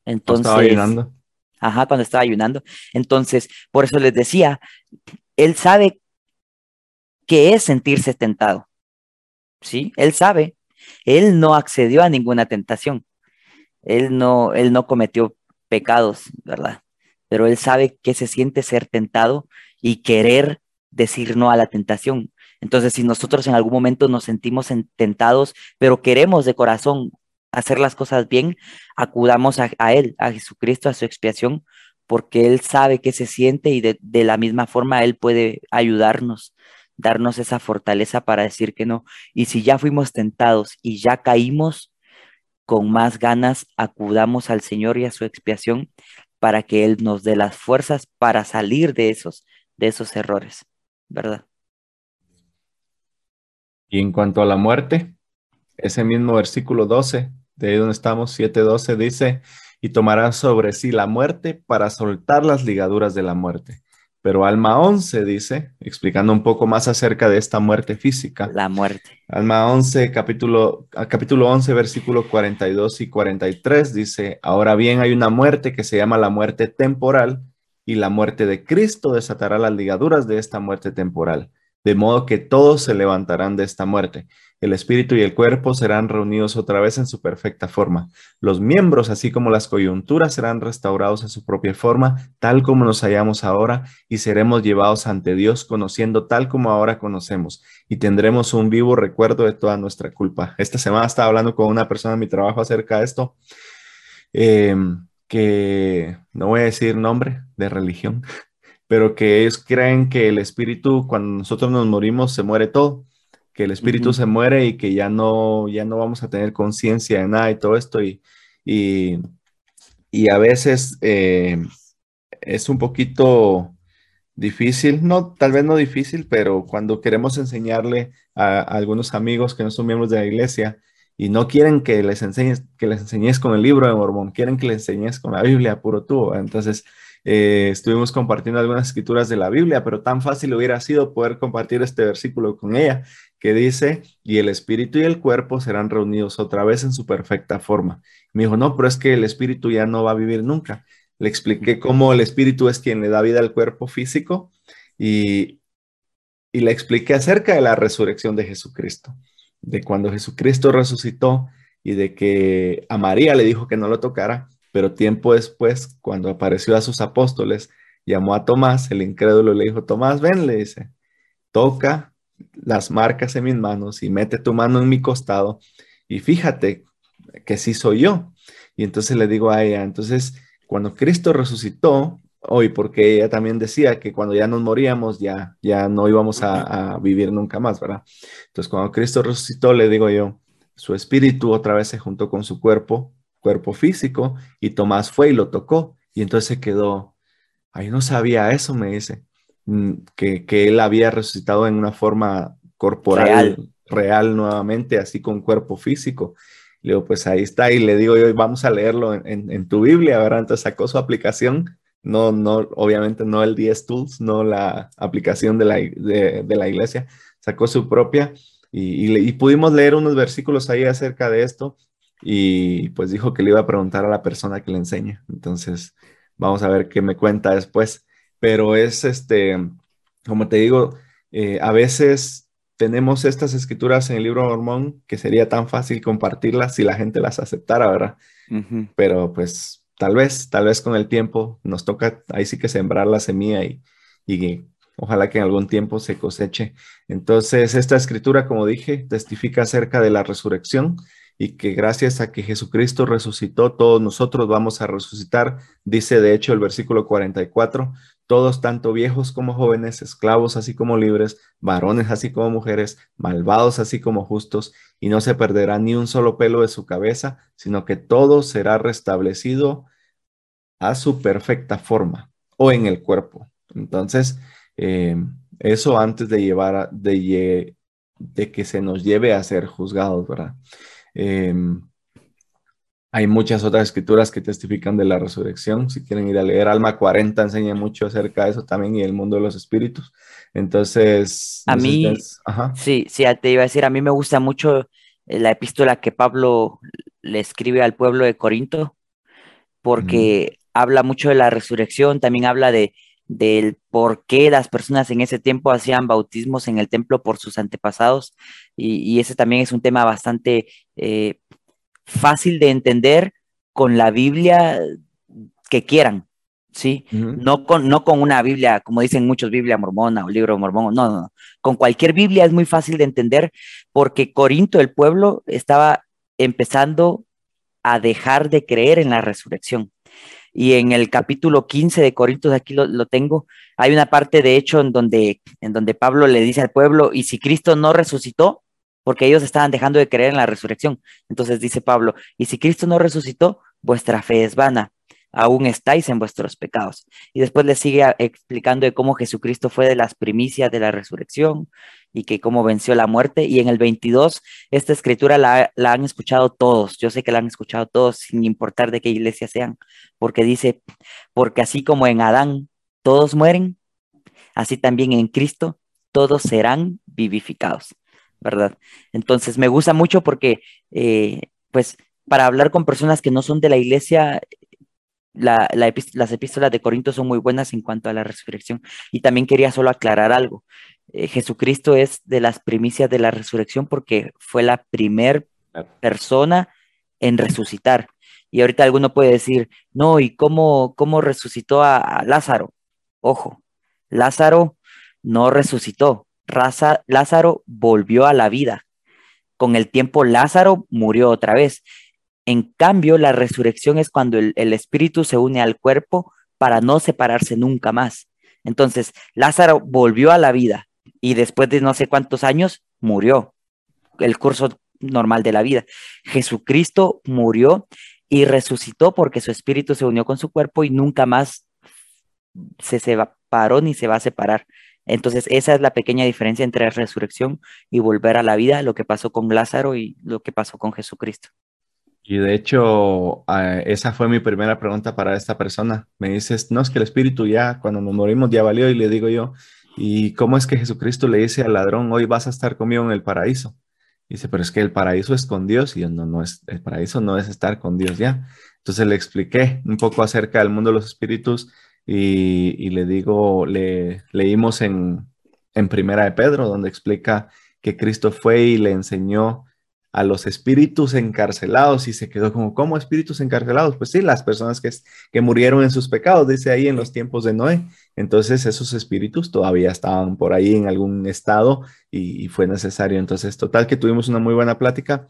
Entonces, estaba ayunando. Ajá, cuando estaba ayunando. Entonces, por eso les decía, él sabe qué es sentirse tentado. ¿Sí? Él sabe. Él no accedió a ninguna tentación. Él no, él no cometió pecados, ¿verdad? Pero él sabe qué se siente ser tentado y querer decir no a la tentación. Entonces, si nosotros en algún momento nos sentimos tentados, pero queremos de corazón hacer las cosas bien, acudamos a, Él, a Jesucristo, a su expiación, porque Él sabe qué se siente y de, de la misma forma Él puede ayudarnos, darnos esa fortaleza para decir que no. Y si ya fuimos tentados y ya caímos, con más ganas acudamos al Señor y a su expiación para que Él nos dé las fuerzas para salir de esos, de esos errores, ¿verdad? Y en cuanto a la muerte, ese mismo versículo 12, de ahí donde estamos, 7.12, dice, y tomará sobre sí la muerte para soltar las ligaduras de la muerte. Pero Alma 11 dice, explicando un poco más acerca de esta muerte física. La muerte. Alma 11, capítulo, capítulo 11, versículos 42 y 43 dice, ahora bien hay una muerte que se llama la muerte temporal y la muerte de Cristo desatará las ligaduras de esta muerte temporal de modo que todos se levantarán de esta muerte. El espíritu y el cuerpo serán reunidos otra vez en su perfecta forma. Los miembros, así como las coyunturas, serán restaurados en su propia forma, tal como nos hallamos ahora, y seremos llevados ante Dios, conociendo tal como ahora conocemos, y tendremos un vivo recuerdo de toda nuestra culpa. Esta semana estaba hablando con una persona en mi trabajo acerca de esto, em, que no voy a decir nombre de religión, pero que ellos creen que el espíritu, cuando nosotros nos morimos, se muere todo, que el espíritu se muere y que ya no, ya no vamos a tener conciencia de nada y todo esto. Y, y, a veces eh, es un poquito difícil, no, tal vez no difícil, pero cuando queremos enseñarle a, algunos amigos que no son miembros de la iglesia, y no quieren que les enseñes, que les enseñes con el libro de Mormón, quieren que les enseñes con la Biblia, puro tú. Entonces, eh, estuvimos compartiendo algunas escrituras de la Biblia, pero tan fácil hubiera sido poder compartir este versículo con ella, que dice, y el espíritu y el cuerpo serán reunidos otra vez en su perfecta forma. Me dijo, no, pero es que el espíritu ya no va a vivir nunca. Le expliqué cómo el espíritu es quien le da vida al cuerpo físico y, y le expliqué acerca de la resurrección de Jesucristo, de cuando Jesucristo resucitó y de que a María le dijo que no lo tocara pero tiempo después, cuando apareció a sus apóstoles, llamó a Tomás, el incrédulo, le dijo, Tomás, ven, le dice, toca las marcas en mis manos y mete tu mano en mi costado y fíjate que sí soy yo. Y entonces le digo a ella, entonces, cuando Cristo resucitó, hoy, porque ella también decía que cuando ya nos moríamos, ya, ya no íbamos a, a vivir nunca más, ¿verdad? Entonces, cuando Cristo resucitó, le digo yo, su espíritu otra vez se juntó con su cuerpo cuerpo físico y Tomás fue y lo tocó y entonces se quedó, ay, no sabía eso, me dice, mm, que, que él había resucitado en una forma corporal, real, nuevamente, así con cuerpo físico. Le digo, pues ahí está, y le digo yo, vamos a leerlo en, en, tu Biblia, ¿verdad? Entonces sacó su aplicación, no, no, obviamente no el 10 Tools, no la aplicación de la, de, de la iglesia, sacó su propia y, y, y, pudimos leer unos versículos ahí acerca de esto y pues dijo que le iba a preguntar a la persona que le enseña. Entonces, vamos a ver qué me cuenta después. Pero es este, como te digo, eh, a veces tenemos estas escrituras en el libro Mormón que sería tan fácil compartirlas si la gente las aceptara, ¿verdad? Pero pues tal vez, tal vez con el tiempo nos toca ahí sí que sembrar la semilla y, ojalá que en algún tiempo se coseche. Entonces, esta escritura, como dije, testifica acerca de la resurrección y que gracias a que Jesucristo resucitó, todos nosotros vamos a resucitar. Dice de hecho el versículo 44, todos tanto viejos como jóvenes, esclavos así como libres, varones así como mujeres, malvados así como justos, y no se perderá ni un solo pelo de su cabeza, sino que todo será restablecido a su perfecta forma o en el cuerpo. Entonces, eh, eso antes de llevar, de, de que se nos lleve a ser juzgados, ¿verdad? Em, hay muchas otras escrituras que testifican de la resurrección. Si quieren ir a leer, Alma 40 enseña mucho acerca de eso también y el mundo de los espíritus. Entonces, a mí, sí, sí, te iba a decir, a mí me gusta mucho eh, la epístola que Pablo le escribe al pueblo de Corinto, porque habla mucho de la resurrección, también habla de, del por qué las personas en ese tiempo hacían bautismos en el templo por sus antepasados. Y, ese también es un tema bastante eh, fácil de entender con la Biblia que quieran, ¿sí? no, con, no con una Biblia, como dicen muchos, Biblia mormona o libro mormón, no, no, no. Con cualquier Biblia es muy fácil de entender porque Corinto, el pueblo, estaba empezando a dejar de creer en la resurrección. Y en el capítulo 15 de Corintios, aquí lo, tengo, hay una parte de hecho en donde, en donde Pablo le dice al pueblo, y si Cristo no resucitó, porque ellos estaban dejando de creer en la resurrección. Entonces dice Pablo, y si Cristo no resucitó, vuestra fe es vana, aún estáis en vuestros pecados. Y después le sigue explicando de cómo Jesucristo fue de las primicias de la resurrección y que cómo venció la muerte. Y en el 22, esta escritura la, la han escuchado todos. Yo sé que la han escuchado todos, sin importar de qué iglesia sean, porque dice, porque así como en Adán todos mueren, así también en Cristo todos serán vivificados. ¿verdad? Entonces me gusta mucho porque, eh, pues, para hablar con personas que no son de la iglesia, las epístolas de Corinto son muy buenas en cuanto a la resurrección. Y también quería solo aclarar algo. Eh, Jesucristo es de las primicias de la resurrección porque fue la primer persona en resucitar. Y ahorita alguno puede decir, no, ¿y cómo, cómo resucitó a Lázaro? Ojo, Lázaro no resucitó, Lázaro volvió a la vida. Con el tiempo Lázaro murió otra vez. En cambio, la resurrección es cuando el, espíritu se une al cuerpo para no separarse nunca más. Entonces, Lázaro volvió a la vida y después de no sé cuántos años murió. El curso normal de la vida. Jesucristo murió y resucitó porque su espíritu se unió con su cuerpo y nunca más se separó ni se va a separar. Entonces, esa es la pequeña diferencia entre resurrección y volver a la vida, lo que pasó con Lázaro y lo que pasó con Jesucristo. Y de hecho, esa fue mi primera pregunta para esta persona. Me dices, no, es que el espíritu ya, cuando nos morimos, ya valió. Y le digo yo, ¿y cómo es que Jesucristo le dice al ladrón, hoy vas a estar conmigo en el paraíso? dice, pero es que el paraíso es con Dios. Y el paraíso no es estar con Dios ya. Entonces le expliqué un poco acerca del mundo de los espíritus y, le digo, le leímos en, en Primera de Pedro, donde explica que Cristo fue y le enseñó a los espíritus encarcelados y se quedó como, ¿cómo espíritus encarcelados? Pues sí, las personas que, que murieron en sus pecados, dice ahí en los tiempos de Noé. Entonces esos espíritus todavía estaban por ahí en algún estado y, fue necesario. Entonces, total que tuvimos una muy buena plática,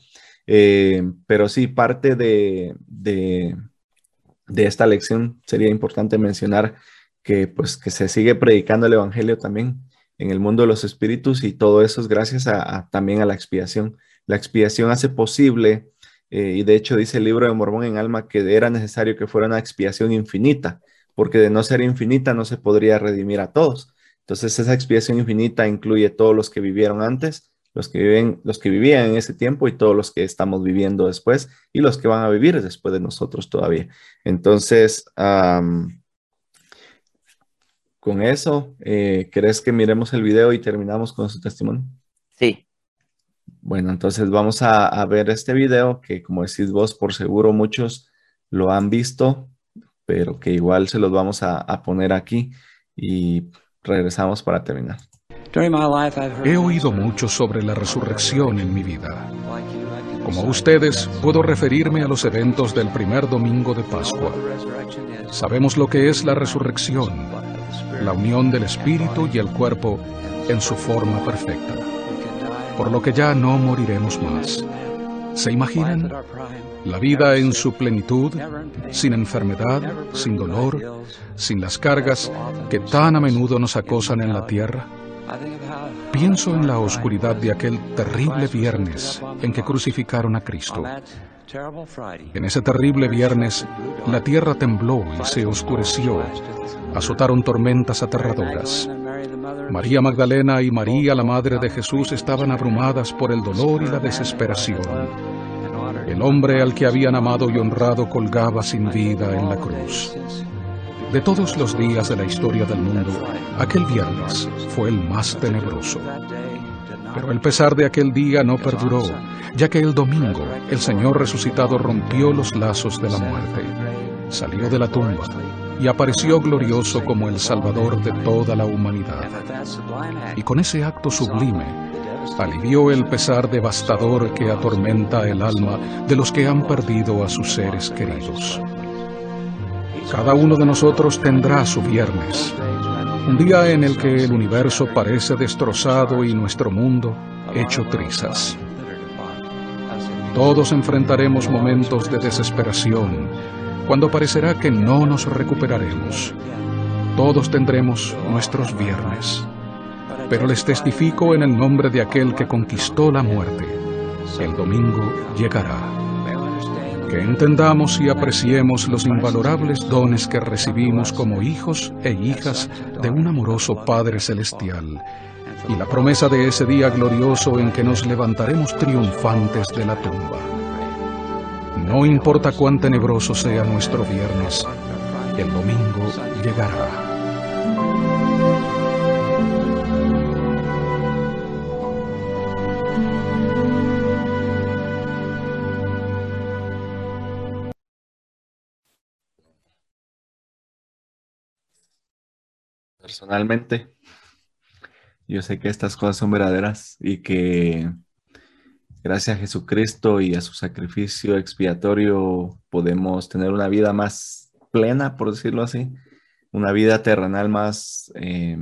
eh, pero sí, parte de, de esta lección sería importante mencionar que pues que se sigue predicando el evangelio también en el mundo de los espíritus y todo eso es gracias a, también a la expiación. La expiación hace posible eh, y de hecho dice el libro de Mormón en Alma que era necesario que fuera una expiación infinita, porque de no ser infinita no se podría redimir a todos. Entonces esa expiación infinita incluye todos los que vivieron antes, los que viven, los que vivían en ese tiempo y todos los que estamos viviendo después y los que van a vivir después de nosotros todavía. Entonces, con eso, eh, ¿crees que miremos el video y terminamos con su testimonio? Sí. Bueno, entonces vamos a, ver este video que, como decís vos, por seguro muchos lo han visto, pero que igual se los vamos a poner aquí y regresamos para terminar. He oído mucho sobre la resurrección en mi vida. Como ustedes, puedo referirme a los eventos del primer domingo de Pascua. Sabemos lo que es la resurrección, la unión del espíritu y el cuerpo en su forma perfecta, por lo que ya no moriremos más. ¿Se imaginan? La vida en su plenitud, sin enfermedad, sin dolor, sin las cargas que tan a menudo nos acosan en la tierra. Pienso en la oscuridad de aquel terrible viernes en que crucificaron a Cristo. En ese terrible viernes, la tierra tembló y se oscureció. Azotaron tormentas aterradoras. María Magdalena y María, la Madre de Jesús, estaban abrumadas por el dolor y la desesperación. El hombre al que habían amado y honrado colgaba sin vida en la cruz. De todos los días de la historia del mundo, aquel viernes fue el más tenebroso. Pero el pesar de aquel día no perduró, ya que el domingo el Señor resucitado rompió los lazos de la muerte, salió de la tumba, y apareció glorioso como el Salvador de toda la humanidad. Y con ese acto sublime, alivió el pesar devastador que atormenta el alma de los que han perdido a sus seres queridos. Cada uno de nosotros tendrá su viernes, un día en el que el universo parece destrozado y nuestro mundo hecho trizas. Todos enfrentaremos momentos de desesperación, cuando parecerá que no nos recuperaremos. Todos tendremos nuestros viernes. Pero les testifico en el nombre de aquel que conquistó la muerte, el domingo llegará. Que entendamos y apreciemos los invalorables dones que recibimos como hijos e hijas de un amoroso Padre Celestial y la promesa de ese día glorioso en que nos levantaremos triunfantes de la tumba. No importa cuán tenebroso sea nuestro viernes, el domingo llegará. Personalmente, yo sé que estas cosas son verdaderas y que gracias a Jesucristo y a su sacrificio expiatorio podemos tener una vida más plena, por decirlo así, una vida terrenal más, eh,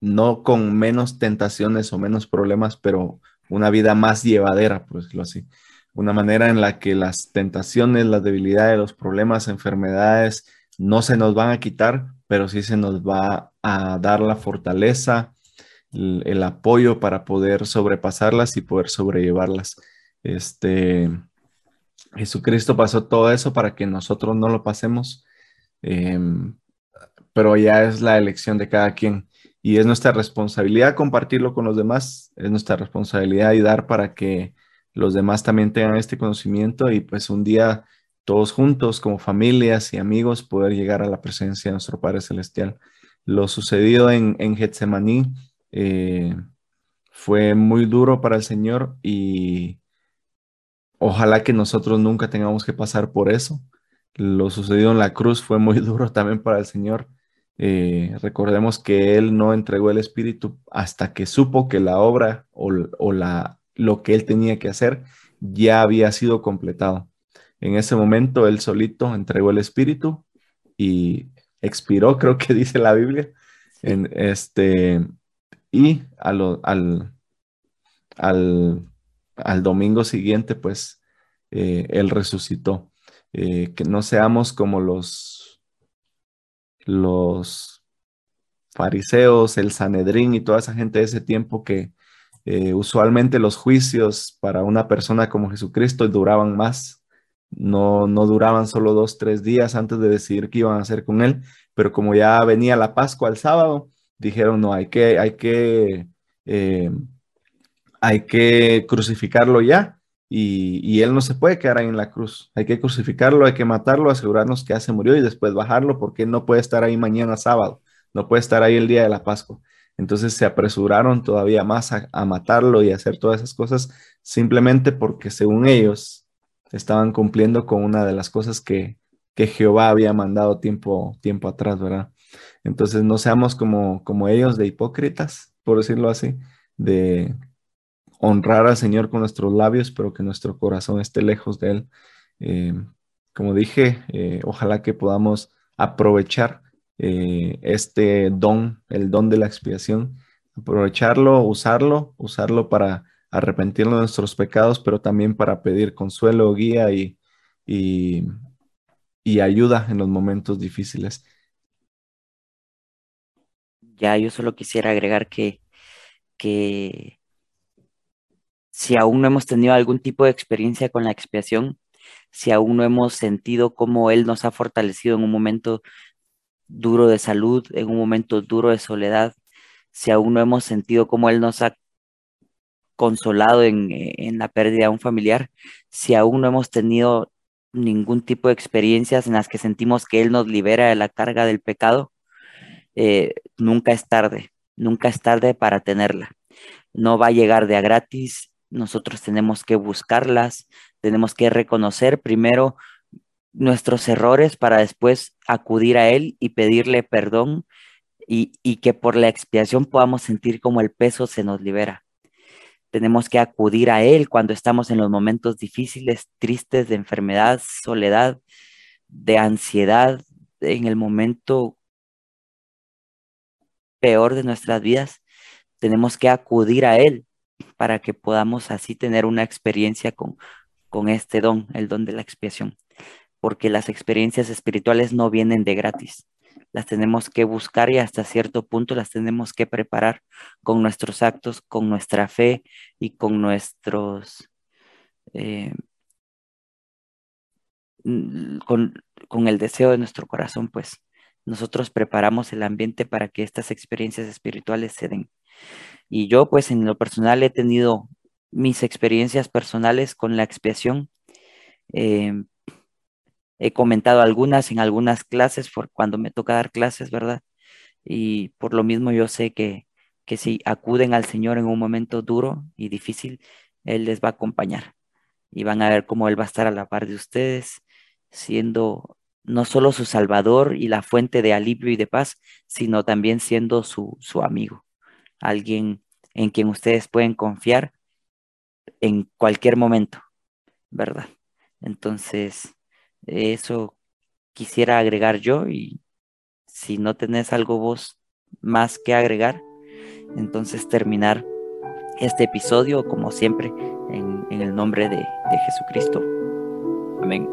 no con menos tentaciones o menos problemas, pero una vida más llevadera, por decirlo así. Una manera en la que las tentaciones, las debilidades, los problemas, enfermedades no se nos van a quitar, pero sí se nos va a dar la fortaleza, el, apoyo para poder sobrepasarlas y poder sobrellevarlas. Este, Jesucristo pasó todo eso para que nosotros no lo pasemos, em, pero ya es la elección de cada quien y es nuestra responsabilidad compartirlo con los demás, es nuestra responsabilidad y dar para que los demás también tengan este conocimiento y pues un día todos juntos como familias y amigos poder llegar a la presencia de nuestro Padre Celestial. Lo sucedido en, en Getsemaní eh, fue muy duro para el Señor y ojalá que nosotros nunca tengamos que pasar por eso. Lo sucedido en la cruz fue muy duro también para el Señor. Eh, recordemos que Él no entregó el Espíritu hasta que supo que la obra o, o la, lo que Él tenía que hacer ya había sido completado. En ese momento él solito entregó el espíritu y expiró, creo que dice la Biblia. En este, y al, al, domingo siguiente, pues, eh, él resucitó. Eh, que no seamos como los, los fariseos, el Sanedrín y toda esa gente de ese tiempo que eh, usualmente los juicios para una persona como Jesucristo duraban más no, no duraban solo dos, tres días antes de decidir qué iban a hacer con él, pero como ya venía la Pascua el sábado, dijeron, no, hay que, hay que, eh, hay que crucificarlo ya y, y, él no se puede quedar ahí en la cruz, hay que crucificarlo, hay que matarlo, asegurarnos que ya se murió y después bajarlo porque no puede estar ahí mañana sábado, no puede estar ahí el día de la Pascua. Entonces se apresuraron todavía más a, a matarlo y a hacer todas esas cosas simplemente porque según ellos estaban cumpliendo con una de las cosas que, que Jehová había mandado tiempo, tiempo atrás, ¿verdad? Entonces no seamos como, como ellos de hipócritas, por decirlo así, de honrar al Señor con nuestros labios, pero que nuestro corazón esté lejos de Él. Eh, como dije, eh, ojalá que podamos aprovechar eh, este don, el don de la expiación, aprovecharlo, usarlo, usarlo para arrepentirnos de nuestros pecados, pero también para pedir consuelo, guía y, y, ayuda en los momentos difíciles. Ya, yo solo quisiera agregar que, que si aún no hemos tenido algún tipo de experiencia con la expiación, si aún no hemos sentido cómo Él nos ha fortalecido en un momento duro de salud, en un momento duro de soledad, si aún no hemos sentido cómo Él nos ha consolado en, la pérdida de un familiar, si aún no hemos tenido ningún tipo de experiencias en las que sentimos que Él nos libera de la carga del pecado, eh, nunca es tarde, nunca es tarde para tenerla. No va a llegar de a gratis, nosotros tenemos que buscarlas, tenemos que reconocer primero nuestros errores para después acudir a Él y pedirle perdón y, y que por la expiación podamos sentir como el peso se nos libera. Tenemos que acudir a Él cuando estamos en los momentos difíciles, tristes, de enfermedad, soledad, de ansiedad, en el momento peor de nuestras vidas. Tenemos que acudir a Él para que podamos así tener una experiencia con, con este don, el don de la expiación. Porque las experiencias espirituales no vienen de gratis las tenemos que buscar y hasta cierto punto las tenemos que preparar con nuestros actos, con nuestra fe y con nuestros... Eh, con, con el deseo de nuestro corazón, pues nosotros preparamos el ambiente para que estas experiencias espirituales se den. Y yo, pues en lo personal, he tenido mis experiencias personales con la expiación. Eh, He comentado algunas en algunas clases por cuando me toca dar clases, ¿verdad? Y por lo mismo yo sé que, que si acuden al Señor en un momento duro y difícil, Él les va a acompañar y van a ver cómo Él va a estar a la par de ustedes, siendo no solo su Salvador y la fuente de alivio y de paz, sino también siendo su, su amigo, alguien en quien ustedes pueden confiar en cualquier momento, ¿verdad? Entonces, eso quisiera agregar yo y si no tenés algo vos más que agregar, entonces terminar este episodio como siempre en, el nombre de, de Jesucristo. Amén.